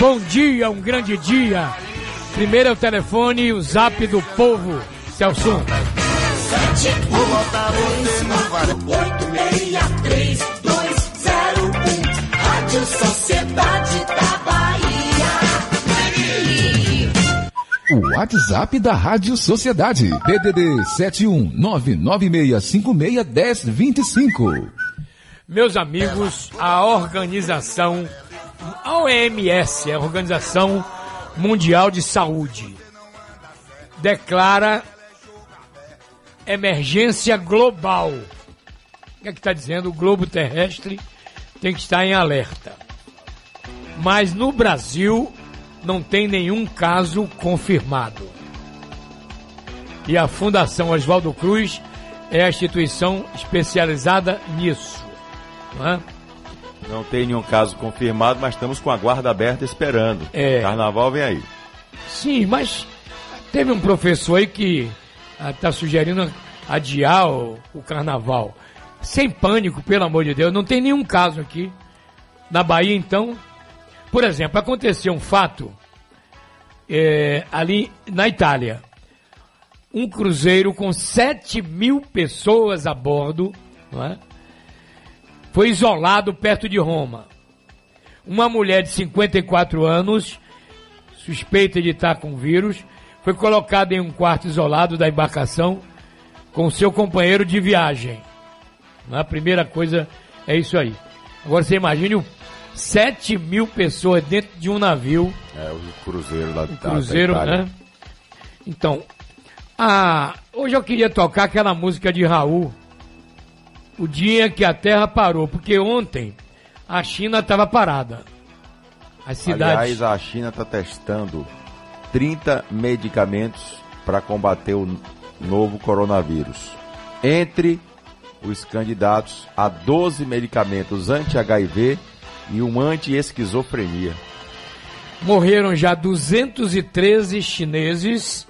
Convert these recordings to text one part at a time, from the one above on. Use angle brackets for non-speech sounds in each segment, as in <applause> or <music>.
Bom dia, um grande dia. Primeiro é o telefone e o zap do povo. Celso. Vou botar você no Varela. 863-201 Rádio Sociedade da Bahia. O WhatsApp da Rádio Sociedade. DDD 71996561025. Meus amigos, a organização a OMS, a Organização Mundial de Saúde, declara emergência global. O que é que está dizendo? O globo terrestre tem que estar em alerta. Mas no Brasil não tem nenhum caso confirmado. E a Fundação Oswaldo Cruz é a instituição especializada nisso. Não é? Não tem nenhum caso confirmado, mas estamos com a guarda aberta esperando. É. Carnaval vem aí. Sim, mas teve um professor aí que está sugerindo adiar o, o carnaval. Sem pânico, pelo amor de Deus, não tem nenhum caso aqui. Na Bahia, então, por exemplo, aconteceu um fato é, ali na Itália. Um cruzeiro com 7 mil pessoas a bordo, não é? Foi isolado perto de Roma. Uma mulher de 54 anos, suspeita de estar com vírus, foi colocada em um quarto isolado da embarcação com seu companheiro de viagem. A primeira coisa é isso aí. Agora você imagine o 7 mil pessoas dentro de um navio. É, o cruzeiro lá o cruzeiro, né? Então, a, hoje eu queria tocar aquela música de Raul, o dia que a Terra parou, porque ontem a China estava parada. As cidades. Aliás, a China está testando 30 medicamentos para combater o novo coronavírus. Entre os candidatos a 12 medicamentos anti-HIV e um anti-esquizofrenia. Morreram já 213 chineses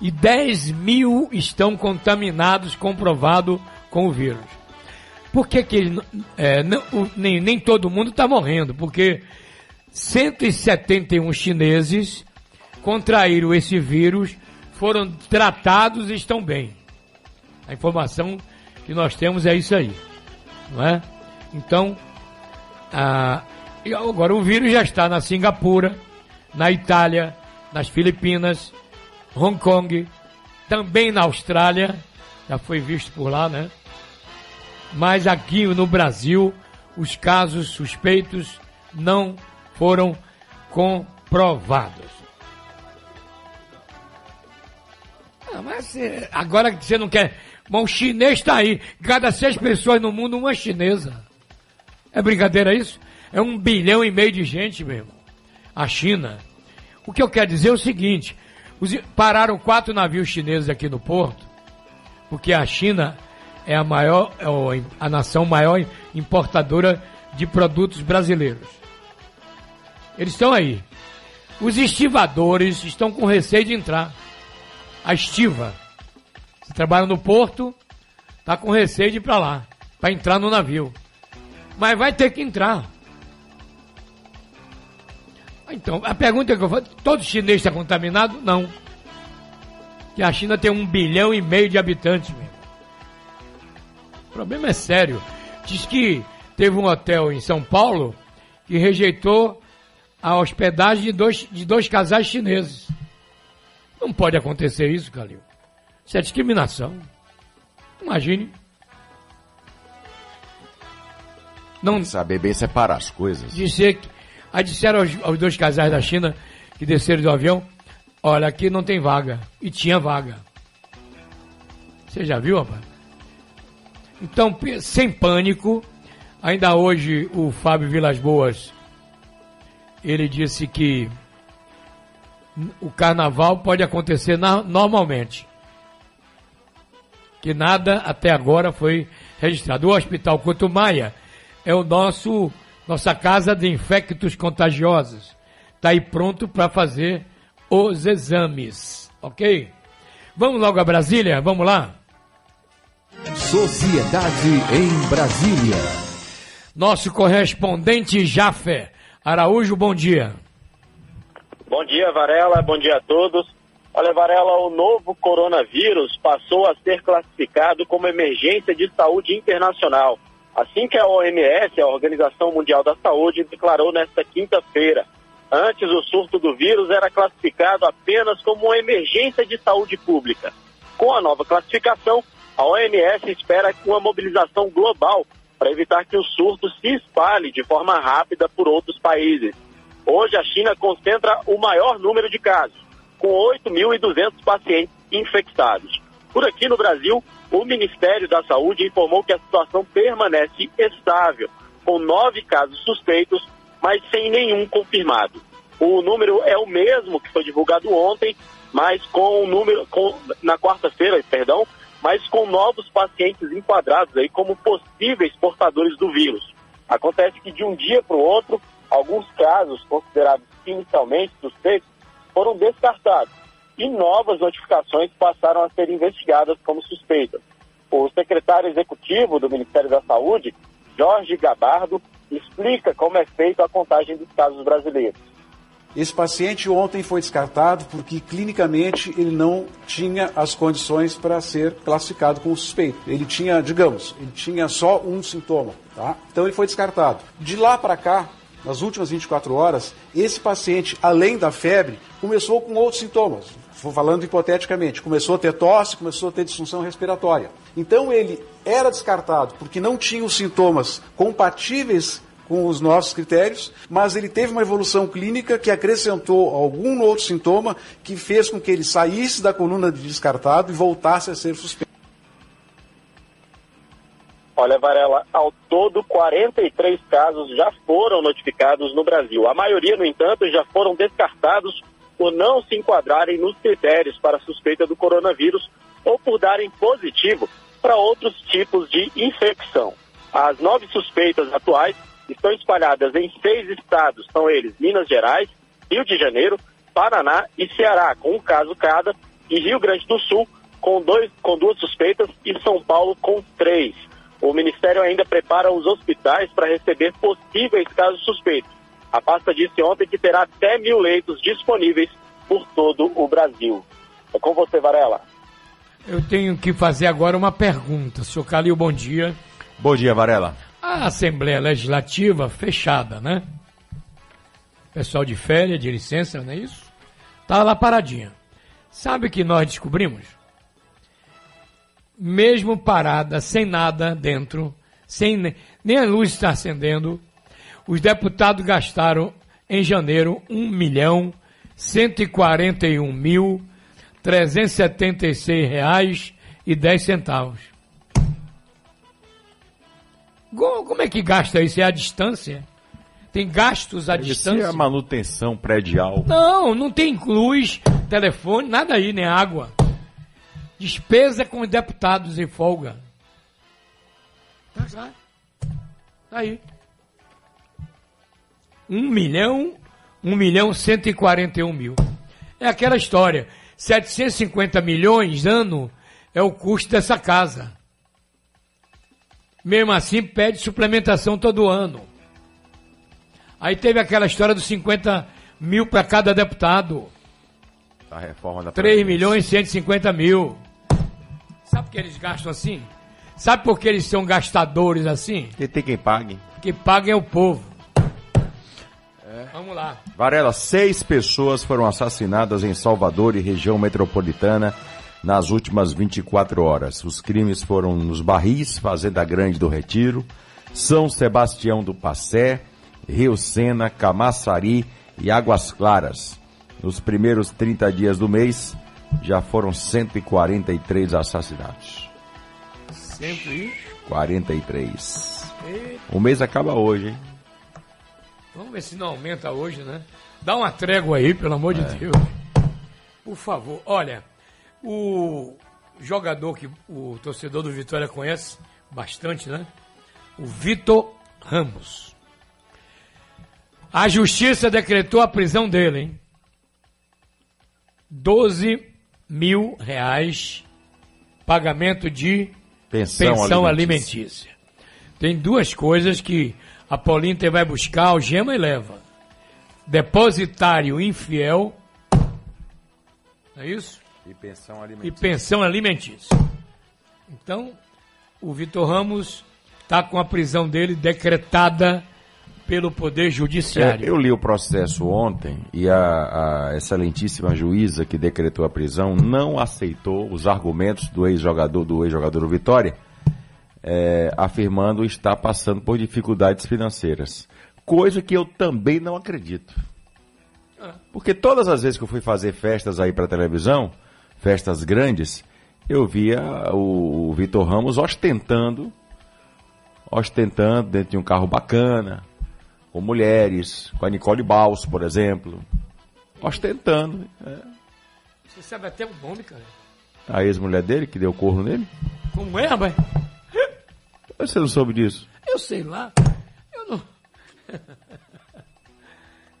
e 10 mil estão contaminados, comprovado com o vírus. Por que, que é, não, nem, nem todo mundo está morrendo? Porque 171 chineses contraíram esse vírus, foram tratados e estão bem. A informação que nós temos é isso aí, não é? Então, ah, agora o vírus já está na Singapura, na Itália, nas Filipinas, Hong Kong, também na Austrália, já foi visto por lá, né? Mas aqui no Brasil, os casos suspeitos não foram comprovados. Ah, mas agora que você não quer. Mas o chinês está aí. Cada seis pessoas no mundo, uma chinesa. É brincadeira isso? É um bilhão e meio de gente, meu irmão. A China. O que eu quero dizer é o seguinte: os, pararam quatro navios chineses aqui no porto, porque a China é a maior, é a nação maior importadora de produtos brasileiros. Eles estão aí. Os estivadores estão com receio de entrar. A estiva. Você trabalha no porto, está com receio de ir para lá, para entrar no navio. Mas vai ter que entrar. Então, a pergunta que eu faço, todo chinês está contaminado? Não. Que a China tem um bilhão e meio de habitantes. O problema é sério. Diz que teve um hotel em São Paulo que rejeitou a hospedagem de dois, de dois casais chineses. Não pode acontecer isso, Calil. Isso é discriminação. Imagine. Não saber bem separar as coisas. Dizer que, aí disseram aos, aos dois casais da China que desceram do avião, olha, aqui não tem vaga. E tinha vaga. Você já viu, rapaz? Então, sem pânico, ainda hoje o Fábio Vilas Boas, ele disse que o carnaval pode acontecer na, normalmente. Que nada até agora foi registrado. O Hospital Couto Maia é o nosso nossa casa de infectos contagiosos. tá aí pronto para fazer os exames, ok? Vamos logo a Brasília, vamos lá? Sociedade em Brasília. Nosso correspondente Jafé Araújo, bom dia. Bom dia, Varela. Bom dia a todos. Olha, Varela, o novo coronavírus passou a ser classificado como emergência de saúde internacional. Assim que a OMS, a Organização Mundial da Saúde, declarou nesta quinta-feira. Antes, o surto do vírus era classificado apenas como uma emergência de saúde pública. Com a nova classificação, a OMS espera uma mobilização global para evitar que o surto se espalhe de forma rápida por outros países. Hoje, a China concentra o maior número de casos, com 8.200 pacientes infectados. Por aqui no Brasil, o Ministério da Saúde informou que a situação permanece estável, com nove casos suspeitos, mas sem nenhum confirmado. O número é o mesmo que foi divulgado ontem, mas com o número com, na quarta-feira, perdão, mas com novos pacientes enquadrados aí como possíveis portadores do vírus. Acontece que de um dia para o outro, alguns casos considerados inicialmente suspeitos foram descartados e novas notificações passaram a ser investigadas como suspeitas. O secretário executivo do Ministério da Saúde, Jorge Gabardo, explica como é feita a contagem dos casos brasileiros. Esse paciente ontem foi descartado porque clinicamente ele não tinha as condições para ser classificado como suspeito. Ele tinha, digamos, ele tinha só um sintoma, tá? Então ele foi descartado. De lá para cá, nas últimas 24 horas, esse paciente, além da febre, começou com outros sintomas. Vou falando hipoteticamente, começou a ter tosse, começou a ter disfunção respiratória. Então ele era descartado porque não tinha os sintomas compatíveis com os nossos critérios, mas ele teve uma evolução clínica que acrescentou algum outro sintoma que fez com que ele saísse da coluna de descartado e voltasse a ser suspenso. Olha, Varela, ao todo 43 casos já foram notificados no Brasil. A maioria, no entanto, já foram descartados por não se enquadrarem nos critérios para suspeita do coronavírus ou por darem positivo para outros tipos de infecção. As nove suspeitas atuais estão espalhadas em seis estados, são eles Minas Gerais, Rio de Janeiro, Paraná e Ceará, com um caso cada, e Rio Grande do Sul, com, dois, com duas suspeitas, e São Paulo, com três. O Ministério ainda prepara os hospitais para receber possíveis casos suspeitos. A pasta disse ontem que terá até mil leitos disponíveis por todo o Brasil. É com você, Varela. Eu tenho que fazer agora uma pergunta. Senhor Calil, bom dia. Bom dia, Varela. A Assembleia Legislativa fechada, né? Pessoal de férias, de licença, não é isso? Tá lá paradinha. Sabe o que nós descobrimos? Mesmo parada, sem nada dentro, sem nem a luz está acendendo, os deputados gastaram em janeiro 1 milhão 141 mil 376 reais e 10 centavos. Como é que gasta isso? É a distância? Tem gastos à Isso distância? é a manutenção predial. Não, não tem luz, telefone, nada aí, nem água. Despesa com os deputados em folga. Tá, tá. Tá aí. Um milhão, um milhão cento e quarenta e um mil. É aquela história. 750 milhões ano é o custo dessa casa. Mesmo assim, pede suplementação todo ano. Aí teve aquela história dos 50 mil para cada deputado. A reforma da 3 Previdência. milhões e 150 mil. Sabe por que eles gastam assim? Sabe por que eles são gastadores assim? Porque tem quem pague. Que paguem o povo. Vamos lá. Varela, seis pessoas foram assassinadas em Salvador e região metropolitana nas últimas 24 horas. Os crimes foram nos Barris, Fazenda Grande do Retiro, São Sebastião do Passé, Rio Sena, Camaçari e Águas Claras. Nos primeiros 30 dias do mês, já foram 143 assassinatos. Sempre. 43. O mês acaba hoje, hein? Vamos ver se não aumenta hoje, né? Dá uma trégua aí, pelo amor de Deus. Por favor. Olha, o jogador que o torcedor do Vitória conhece bastante, né? O Vitor Ramos. A justiça decretou a prisão dele, hein? 12 mil reais pagamento de Pensão, pensão alimentícia. alimentícia. Tem duas coisas que a Polinter vai buscar, algema e leva. Depositário infiel, é isso? E pensão E alimentícia. pensão alimentícia. Então, o Vitor Ramos está com a prisão dele decretada pelo Poder É, Judiciário. eu li o processo ontem e a, a excelentíssima juíza que decretou a prisão não aceitou os argumentos do ex-jogador do ex-jogador do Vitória, é, afirmando estar passando por dificuldades financeiras. Coisa que eu também não acredito. Porque todas as vezes que eu fui fazer festas aí para televisão, festas grandes, eu via o, o Vitor Ramos ostentando, ostentando dentro de um carro bacana, com mulheres, com a Nicole Baus, por exemplo, ostentando. é. Você sabe até o nome, cara. A ex-mulher dele, que deu corno nele. Como é, rapaz? Você não soube disso? Eu sei lá. Eu não. <laughs>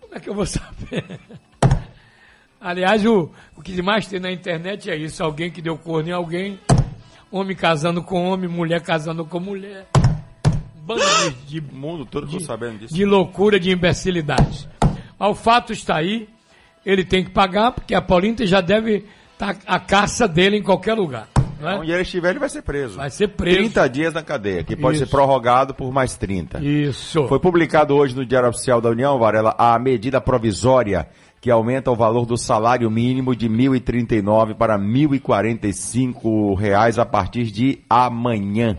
Como é que eu vou saber? Aliás, o, o que mais tem na internet é isso: alguém que deu corno em alguém, homem casando com homem, mulher casando com mulher. Bando de, <laughs> de, mundo todo ficou sabendo disso. de loucura, de imbecilidade. Mas o fato está aí, ele tem que pagar, porque a Paulinha já deve estar a caça dele em qualquer lugar. Não é? Onde ele estiver, ele vai ser preso. Vai ser preso. 30 dias na cadeia, que pode Isso. ser prorrogado por mais 30. Isso. Foi publicado hoje no Diário Oficial da União, Varela, a medida provisória que aumenta o valor do salário mínimo de R$ 1.039 para 1.045 reais a partir de amanhã.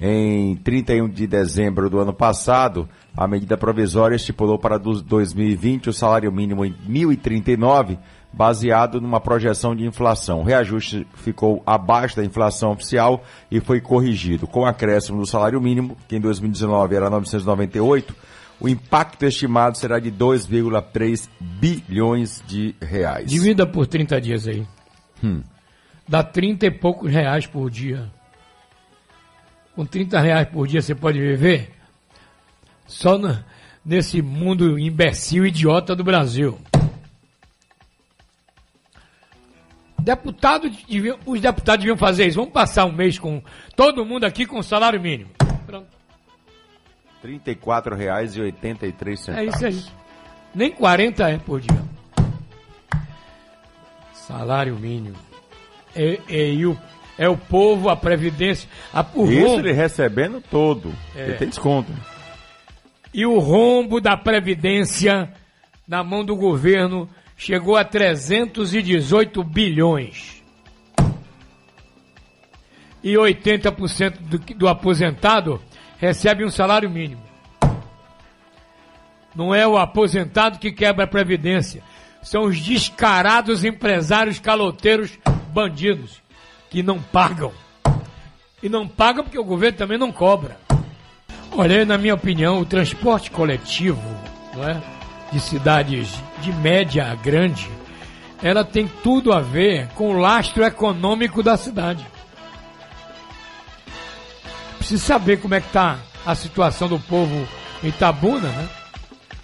Em 31 de dezembro do ano passado, a medida provisória estipulou para do- 2020 o salário mínimo em R$ 1.039, baseado numa projeção de inflação. O reajuste ficou abaixo da inflação oficial e foi corrigido. Com acréscimo do salário mínimo, que em 2019 era 998, o impacto estimado será de 2,3 bilhões de reais. Divida por 30 dias aí. Hum. Dá 30 e poucos reais por dia. Com 30 reais por dia você pode viver? Só na- nesse mundo imbecil idiota do Brasil. Deputado os deputados deviam fazer isso. Vamos passar um mês com todo mundo aqui com salário mínimo. R$ 34,83. É isso aí. Nem 40 é por dia. Salário mínimo. É, é, e o, é o povo, a previdência. A, o Isso rombo, ele recebendo todo. É. Ele tem desconto. E o rombo da previdência na mão do governo chegou a 318 bilhões. E 80% do, do aposentado recebe um salário mínimo. Não é o aposentado que quebra a previdência. São os descarados empresários caloteiros bandidos que não pagam. E não pagam porque o governo também não cobra. Olha, na minha opinião, o transporte coletivo, não é? de cidades de média a grande, ela tem tudo a ver com o lastro econômico da cidade. Precisa saber como é que está a situação do povo em Itabuna, né?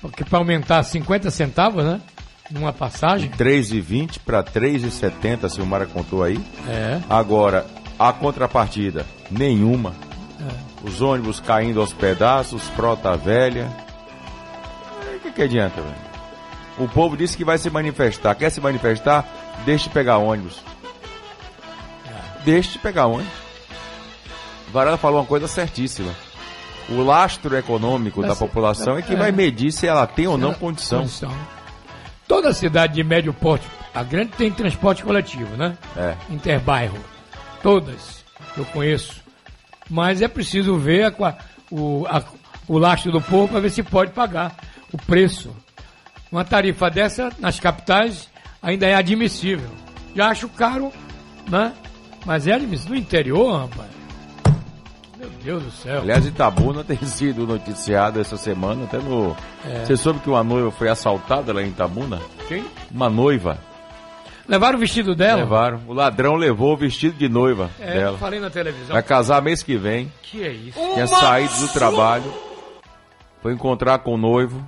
Porque para aumentar 50 centavos, né? Numa passagem. 3,20 para 3,70, a Silmara contou aí. É. Agora, a contrapartida, nenhuma. É. Os ônibus caindo aos pedaços, frota velha. O que, que adianta, velho? O povo disse que vai se manifestar. Quer se manifestar? Deixe de pegar ônibus. Deixe de pegar ônibus. Varela falou uma coisa certíssima. O lastro econômico da Mas- população é que é. vai medir se ela tem ou não Ela- condição. Toda cidade de médio porte, a grande tem transporte coletivo, né? É. Interbairro. Todas eu conheço. Mas é preciso ver a o, a- o lastro do povo para ver se pode pagar o preço. Uma tarifa dessa nas capitais ainda é admissível. Já acho caro, né? Mas é admissível. No interior, rapaz. Meu Deus do céu. Aliás, Itabuna tem <laughs> sido noticiado essa semana, até no. É. Você soube que uma noiva foi assaltada lá em Itabuna? Quem? Uma noiva. Levaram o vestido dela? Levaram. O ladrão levou o vestido de noiva É, dela. falei na televisão. Vai casar mês que vem. Que é isso? Tinha saído do trabalho. Foi encontrar com o noivo.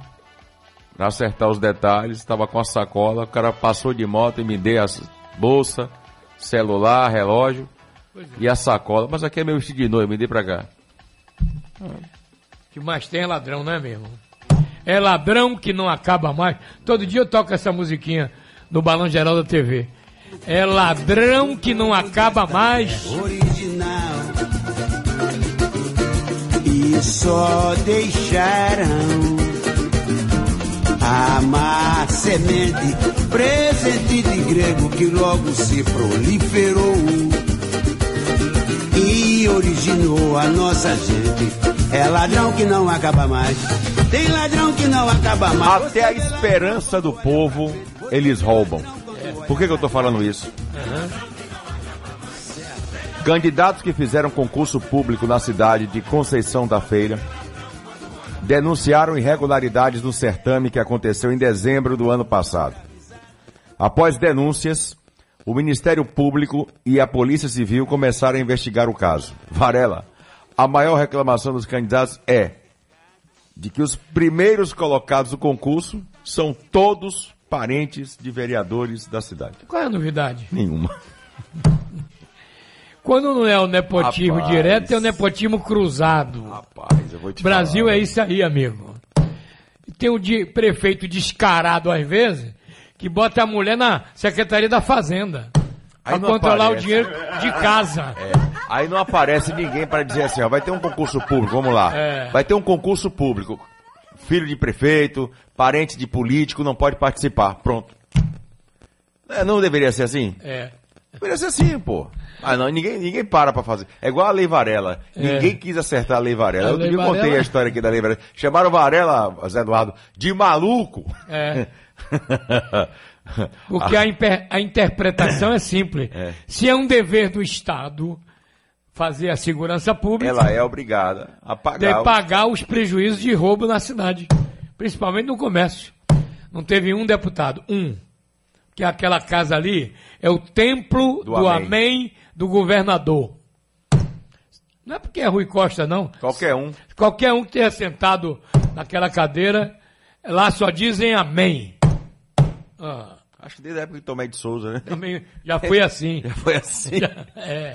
acertar os detalhes, estava com a sacola, o cara passou de moto e me deu a bolsa, celular, relógio e a sacola. Mas aqui é meu vestido de noiva, me dê pra cá. O que mais tem é ladrão, não é mesmo? É ladrão que não acaba mais. Todo dia eu toco essa musiquinha no Balão Geral da TV. É ladrão que não acaba mais. original e só deixaram a má semente, presente de grego que logo se proliferou e originou a nossa gente. É ladrão que não acaba mais. Tem ladrão que não acaba mais. Até a esperança do povo eles roubam. Por que, que eu tô falando isso? Candidatos que fizeram concurso público na cidade de Conceição da Feira denunciaram irregularidades no certame que aconteceu em dezembro do ano passado. Após denúncias, o Ministério Público e a Polícia Civil começaram a investigar o caso. Varela, a maior reclamação dos candidatos é de que os primeiros colocados do concurso são todos parentes de vereadores da cidade. Qual é a novidade? Nenhuma. <laughs> Quando não é o nepotismo Rapaz. direto, é o nepotismo cruzado. Rapaz, eu vou te Brasil falar. é isso aí, amigo. Tem um de- prefeito descarado às vezes que bota a mulher na Secretaria da Fazenda. Aí Pra controlar aparece. o dinheiro de casa. É. Aí não aparece ninguém para dizer assim, ó, vai ter um concurso público, vamos lá. É. Vai ter um concurso público. Filho de prefeito, parente de político, não pode participar. Pronto. É, não deveria ser assim? É. Deveria ser assim, pô. Ah, não, ninguém, ninguém para pra fazer. É igual a Lei Varela. É. Ninguém quis acertar a Lei Varela. A Eu Lei eu contei Varela- a história aqui da Lei Varela. Chamaram Varela, Zé Eduardo, de maluco. É. <laughs> <laughs> Porque a, imper- a interpretação é simples. É. Se é um dever do Estado fazer a segurança pública, Ela é obrigada a de pagar. o- pagar os prejuízos de roubo na cidade, principalmente no comércio. Não teve um deputado, um. Que aquela casa ali é o templo Do do, amém. amém. do governador. Não é porque é Rui Costa, não. Qualquer um. Qualquer um que tenha sentado naquela cadeira, lá só dizem amém. Ah, Acho que desde a época de Tomé de Souza, né? também já foi assim. <laughs> Foi assim. É.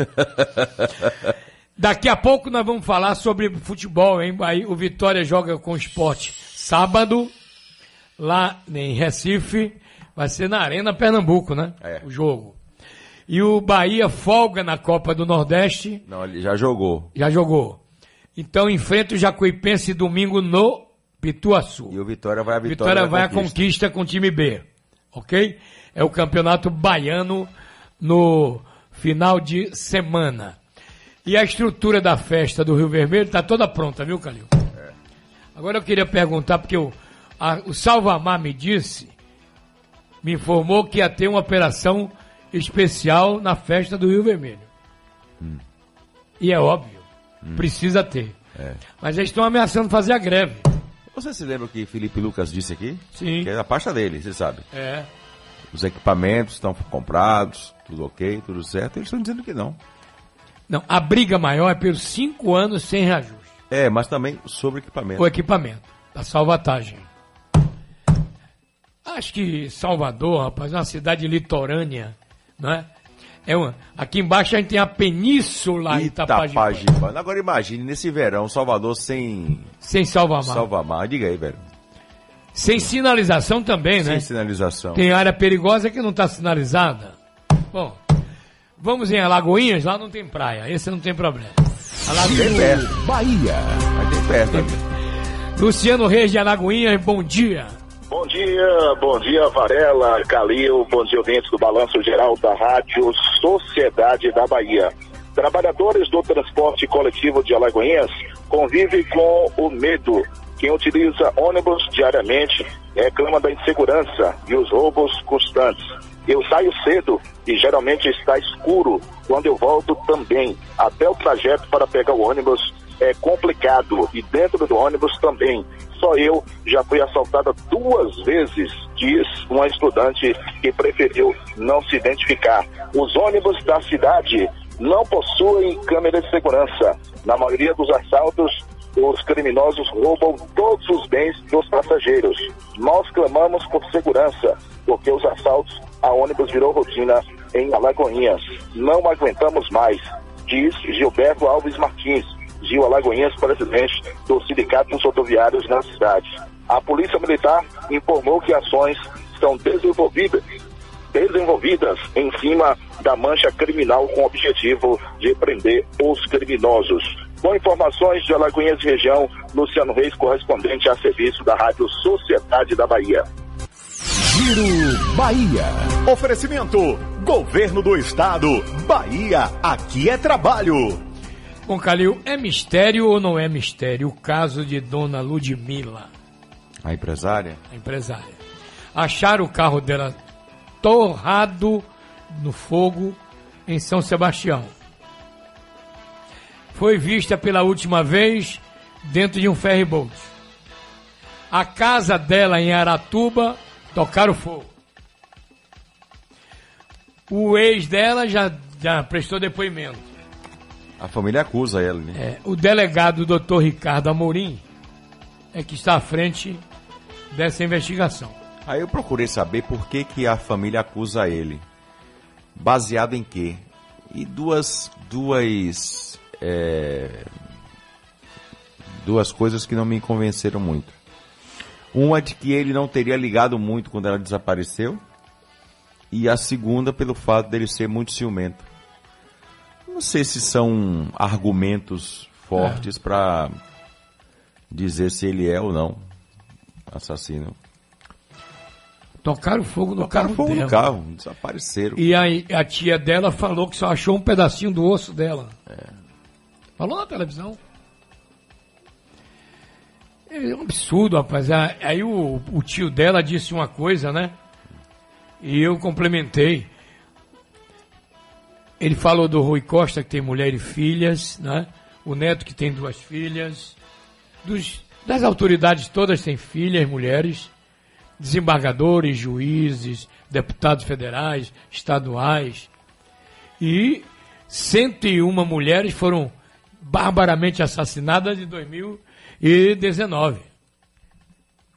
Daqui a pouco nós vamos falar sobre futebol, hein? Aí o Vitória joga com o esporte sábado, lá em Recife, vai ser na Arena Pernambuco, né? É. O jogo. E o Bahia folga na Copa do Nordeste, Não, ele já jogou. já jogou. Então enfrenta o Jacuipense domingo no Pituaçu. E o Vitória vai a Vitória, Vitória vai à conquista. conquista com o time B. Ok? É o campeonato baiano no final de semana. E a estrutura da festa do Rio Vermelho está toda pronta, viu, Calil? Agora eu queria perguntar, porque o, a- o Salvamar me disse, me informou que ia ter uma operação especial na festa do Rio Vermelho. E é óbvio, precisa ter. Mas eles estão ameaçando fazer a greve. Você se lembra o que Felipe Lucas disse aqui? Sim. Que é a pasta dele, você sabe. É. Os equipamentos estão comprados, tudo ok, tudo certo. Eles estão dizendo que não. Não, a briga maior é pelos cinco anos sem reajuste. É, mas também sobre equipamento. O equipamento, a salvatagem. Acho que Salvador, rapaz, é uma cidade litorânea, não é? É uma, aqui embaixo a gente tem a Península Itapajiba. Agora imagine, nesse verão, Salvador sem sem Salvamar. Salvamar. Diga aí, velho. Sem sinalização também, né? Sem sinalização. Tem área perigosa que não está sinalizada. Bom, vamos em Alagoinhas, lá não tem praia, esse não tem problema. Bem perto. Bahia. Mas tem perto. né? Luciano Reis de Alagoinhas, bom dia. Bom dia, bom dia Varela, Calil, bom dia ouvintes do Balanço Geral da Rádio Sociedade da Bahia. Trabalhadores do transporte coletivo de Alagoinhas convivem com o medo. Quem utiliza ônibus diariamente reclama da insegurança e os roubos constantes. Eu saio cedo e geralmente está escuro. Quando eu volto também. Até o trajeto para pegar o ônibus é complicado e dentro do ônibus também. Só eu já fui assaltada duas vezes, diz uma estudante que preferiu não se identificar. Os ônibus da cidade não possuem câmera de segurança. Na maioria dos assaltos, os criminosos roubam todos os bens dos passageiros. Nós clamamos por segurança, porque os assaltos a ônibus virou rotina em Alagoinhas. Não aguentamos mais, diz Gilberto Alves Martins, Gil Alagoinhas, presidente do Sindicato dos Rodoviários na cidade. A Polícia Militar informou que ações são desenvolvidas, desenvolvidas em cima da mancha criminal com o objetivo de prender os criminosos. Com informações de Alagoinhas região, Luciano Reis, correspondente a serviço da Rádio Sociedade da Bahia. Giro Bahia. Oferecimento: Governo do Estado. Bahia, aqui é trabalho. Bom, Calil, é mistério ou não é mistério o caso de Dona Ludmilla, A empresária? a empresária? Acharam o carro dela torrado no fogo em São Sebastião. Foi vista pela última vez dentro de um ferryboat. A casa dela em Aratuba tocaram fogo. O ex dela já, já prestou depoimento. A família acusa ela, né? É, o delegado doutor Ricardo Amorim é que está à frente dessa investigação. Aí eu procurei saber por que, que a família acusa ele. Baseado em quê? E duas. duas. é, duas coisas que não me convenceram muito. Uma de que ele não teria ligado muito quando ela desapareceu. E a segunda pelo fato dele ser muito ciumento. Não sei se são argumentos fortes pra dizer se ele é ou não assassino. Tocaram fogo no Tocaram carro fogo dela. no carro, desapareceram. E a, a tia dela falou que só achou um pedacinho do osso dela. Falou na televisão. É um absurdo, rapaz. Ah, Aí o, o tio dela disse uma coisa, né? E eu complementei. Ele falou do Rui Costa, que tem mulher e filhas, né? O neto que tem duas filhas. Dos, das autoridades todas têm filhas, mulheres. Desembargadores, juízes, deputados federais, estaduais. E 101 mulheres foram barbaramente assassinadas em 2019.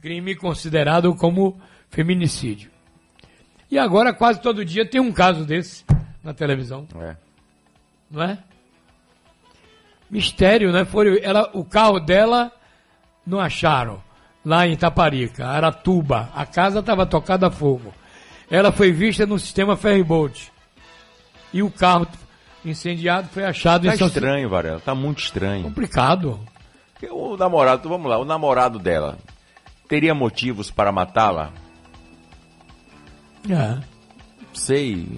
Crime considerado como feminicídio. E agora quase todo dia tem um caso desse na televisão, É. não é? Mistério, né? Foi, ela, o carro dela não acharam lá em Itaparica, Aratuba. A casa estava tocada a fogo. Ela foi vista no sistema ferryboat. E o carro incendiado foi achado Tá em São estranho, Varela. Tá muito estranho. Complicado. O namorado, vamos lá, o namorado dela teria motivos para matá-la? É. Sei.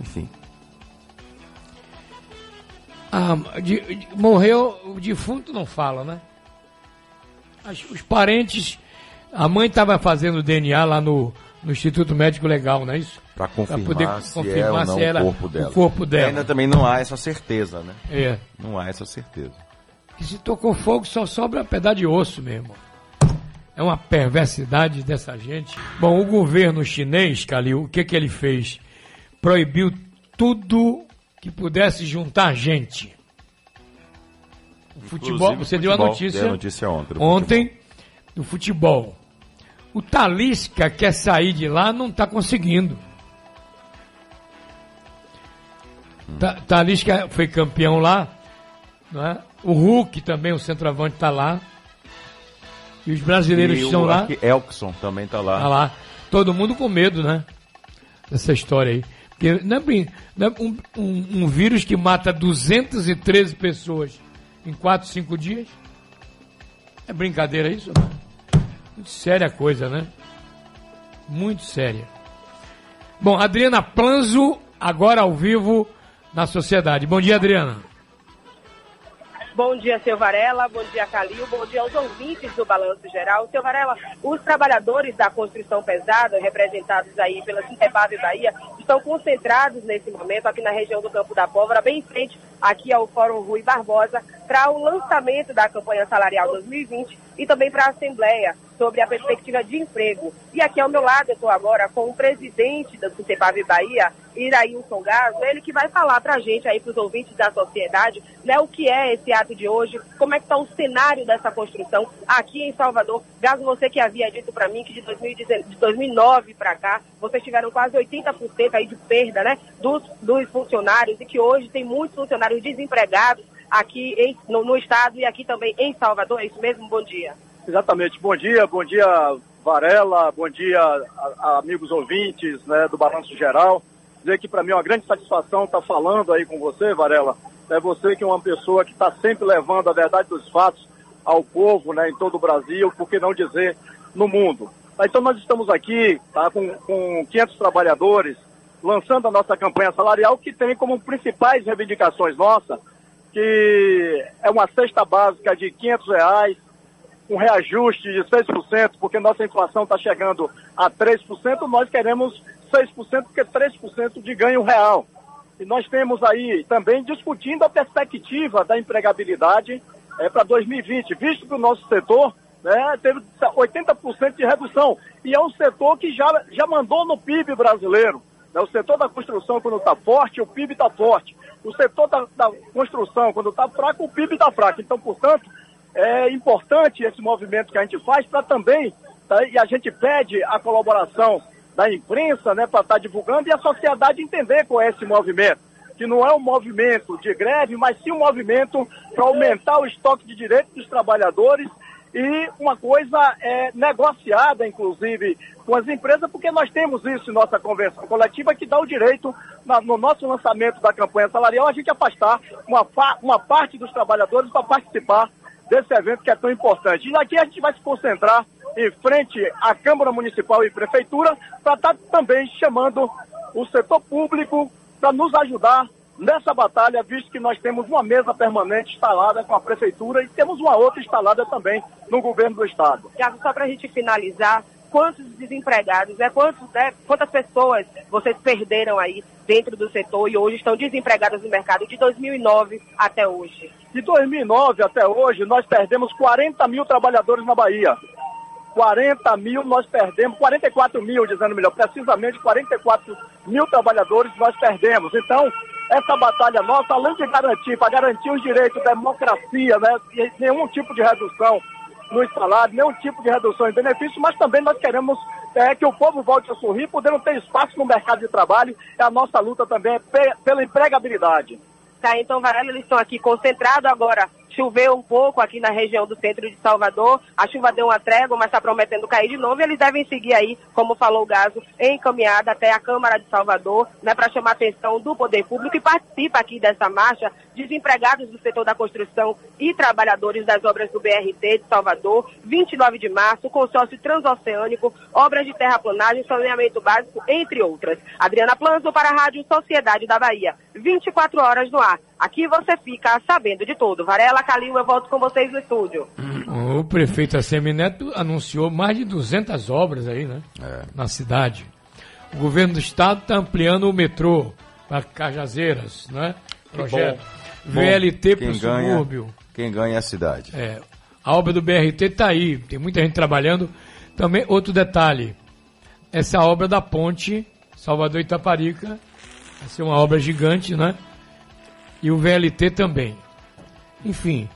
Enfim. Ah, de- de- morreu, o defunto não fala, né? As- os parentes, a mãe estava fazendo DNA lá no, no Instituto Médico Legal, não é isso? Pra confirmar, poder se confirmar é ou não se era o corpo dela. o corpo dela. Ainda também não há essa certeza, né? É. Não há essa certeza. Que se tocou fogo só sobra um pedaço de osso mesmo. É uma perversidade dessa gente. Bom, o governo chinês, Calil, o que que ele fez? Proibiu tudo que pudesse juntar gente. O futebol, Inclusive, você o deu a futebol, notícia, a notícia ontem do ontem do futebol. O Talisca quer sair de lá, não está conseguindo. Ta- Talisca foi campeão lá, é? O Hulk também, o centroavante, está lá. E os brasileiros E estão o, lá, Elkson também tá lá. tá lá. Todo mundo com medo, né? Dessa história aí. Porque não é, não é um, um- um vírus que mata 213 pessoas em 4, 5 dias. É brincadeira isso? Muito séria coisa, né? Muito séria. Bom, Adriana Planzo, agora ao vivo na sociedade. Bom dia, Adriana. Bom dia, seu Varela. Bom dia, Calil. Bom dia aos ouvintes do Balanço Geral. Seu Varela, os trabalhadores da construção pesada, representados aí pela Sintepab Bahia, estão concentrados nesse momento aqui na região do Campo da Pólvora, bem em frente aqui ao Fórum Rui Barbosa, para o lançamento da campanha salarial 2020 e também para a Assembleia sobre a perspectiva de emprego. E aqui ao meu lado eu estou agora com o presidente da Suntepave Bahia, Irailson Gaso, ele que vai falar para a gente aí, para os ouvintes da sociedade, né, o que é esse ato de hoje, como é que está o cenário dessa construção aqui em Salvador. Gaso, você que havia dito para mim que de, 2019, de 2009 para cá, vocês tiveram quase 80% aí de perda, né, dos, dos funcionários e que hoje tem muitos funcionários desempregados aqui em, no, no estado e aqui também em Salvador. É isso mesmo? Bom dia. Exatamente. Bom dia, bom dia Varela, bom dia a, a amigos ouvintes né, do Balanço Geral. Dizer que para mim é uma grande satisfação estar falando aí com você, Varela. É você que é uma pessoa que está sempre levando a verdade dos fatos ao povo né, em todo o Brasil, por que não dizer no mundo. Então nós estamos aqui tá, com, com 500 trabalhadores lançando a nossa campanha salarial que tem como principais reivindicações nossas que é uma cesta básica de 500 reais, um reajuste de 6%, porque nossa inflação está chegando a 3%, nós queremos 6%, porque 3% de ganho real. E nós temos aí também discutindo a perspectiva da empregabilidade é, para 2020, visto que o nosso setor né, teve 80% de redução. E é um setor que já, já mandou no PIB brasileiro. Né? O setor da construção, quando está forte, o PIB está forte. O setor da, da construção, quando está fraco, o PIB está fraco. Então, portanto, é importante esse movimento que a gente faz para também, tá, e a gente pede a colaboração da imprensa né, para estar tá divulgando e a sociedade entender é esse movimento. Que não é um movimento de greve, mas sim um movimento para aumentar o estoque de direitos dos trabalhadores e uma coisa é negociada, inclusive, com as empresas, porque nós temos isso em nossa convenção coletiva que dá o direito, na, no nosso lançamento da campanha salarial, a gente afastar uma, uma parte dos trabalhadores para participar desse evento que é tão importante. E aqui a gente vai se concentrar em frente à Câmara Municipal e Prefeitura para estar tá também chamando o setor público para nos ajudar nessa batalha, visto que nós temos uma mesa permanente instalada com a Prefeitura e temos uma outra instalada também no governo do Estado. Tiago, só para a gente finalizar, quantos desempregados, né, quantos, né, quantas pessoas vocês perderam aí dentro do setor e hoje estão desempregadas no mercado de 2009 até hoje? De 2009 até hoje, nós perdemos 40 mil trabalhadores na Bahia. 40 mil nós perdemos, 44 mil, dizendo melhor, precisamente 44 mil trabalhadores nós perdemos. Então, essa batalha nossa, além de garantir, para garantir os direitos, democracia, né, nenhum tipo de redução nos salários, nenhum tipo de redução em benefícios, mas também nós queremos é, que o povo volte a sorrir, podendo ter espaço no mercado de trabalho, e a nossa luta também é pela empregabilidade. Tá, então, Varela, eles estão aqui concentrados agora Choveu um pouco aqui na região do centro de Salvador. A chuva deu uma trégua, mas está prometendo cair de novo. E eles devem seguir aí, como falou o Gaso, encaminhada até a Câmara de Salvador, né, para chamar a atenção do poder público e participa aqui dessa marcha desempregados do setor da construção e trabalhadores das obras do BRT de Salvador, 29 de março, consórcio transoceânico, obras de terraplanagem, saneamento básico, entre outras. Adriana Planzo para a Rádio Sociedade da Bahia. 24 horas no ar. Aqui você fica sabendo de tudo. Varela, Calil, eu volto com vocês no estúdio. O prefeito Assemineto anunciou mais de 200 obras aí, né? É. Na cidade. O governo do estado está ampliando o metrô para Cajazeiras, né? Projeto. VLT para o subúrbio. Quem ganha é a cidade. É. A obra do BRT está aí, tem muita gente trabalhando. Também, outro detalhe, essa obra da ponte Salvador-Itaparica Vai ser uma obra gigante, né? E o VLT também. Enfim,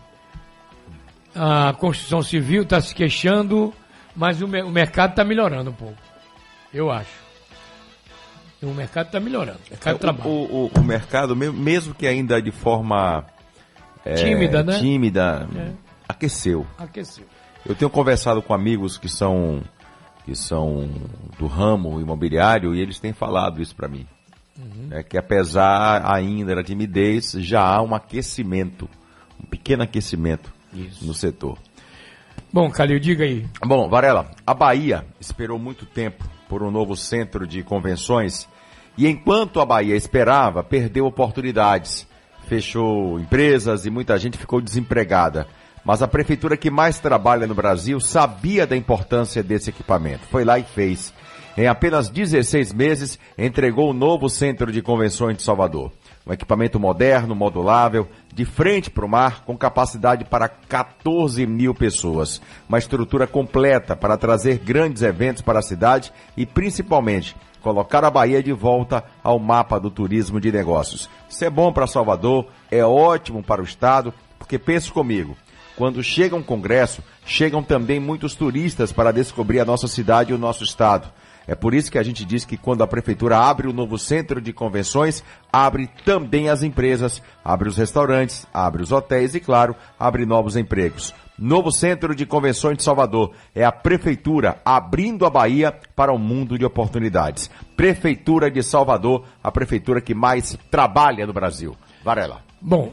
a construção civil está se queixando, mas o, o mercado está melhorando um pouco. Eu acho. O mercado está melhorando. O mercado, é. O, o, o, mercado, mesmo que ainda de forma é, tímida, né? tímida é. aqueceu. Aqueceu. Eu tenho conversado com amigos que são que são do ramo imobiliário e eles têm falado isso para mim. Uhum. É que apesar ainda da timidez, já há um aquecimento, um pequeno aquecimento Isso. no setor. Bom, Calil, diga aí. Bom, Varela, a Bahia esperou muito tempo por um novo centro de convenções e enquanto a Bahia esperava, perdeu oportunidades, fechou empresas e muita gente ficou desempregada. Mas a prefeitura que mais trabalha no Brasil sabia da importância desse equipamento. Foi lá e fez em apenas 16 meses, entregou o novo centro de convenções de Salvador. Um equipamento moderno, modulável, de frente para o mar, com capacidade para 14 mil pessoas. Uma estrutura completa para trazer grandes eventos para a cidade e, principalmente, colocar a Bahia de volta ao mapa do turismo de negócios. Isso é bom para Salvador, é ótimo para o Estado, porque pense comigo, quando chega um congresso, chegam também muitos turistas para descobrir a nossa cidade e o nosso estado. É por isso que a gente diz que quando a prefeitura abre o novo centro de convenções, abre também as empresas, abre os restaurantes, abre os hotéis e, claro, abre novos empregos. Novo Centro de Convenções de Salvador é a prefeitura abrindo a Bahia para um mundo de oportunidades. Prefeitura de Salvador, a prefeitura que mais trabalha no Brasil. Varela. Bom,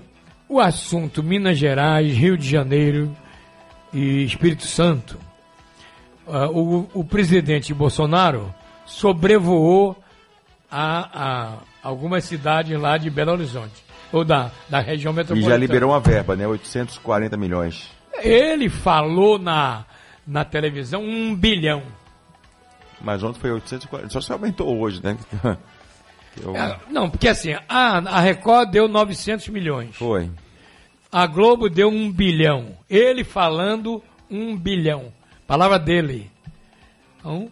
o assunto Minas Gerais, Rio de Janeiro e Espírito Santo, uh, o, o, presidente Bolsonaro sobrevoou a, a, algumas cidades lá de Belo Horizonte, ou da, da região metropolitana. E já liberou uma verba, né? 840 milhões. Ele falou na, na televisão um bilhão. Mas ontem foi 840, só se aumentou hoje, né? <laughs> Eu... É, não, porque assim, a, a Record deu 900 milhões. Foi. A Globo deu um bilhão. Ele falando um bilhão. Palavra dele. Então,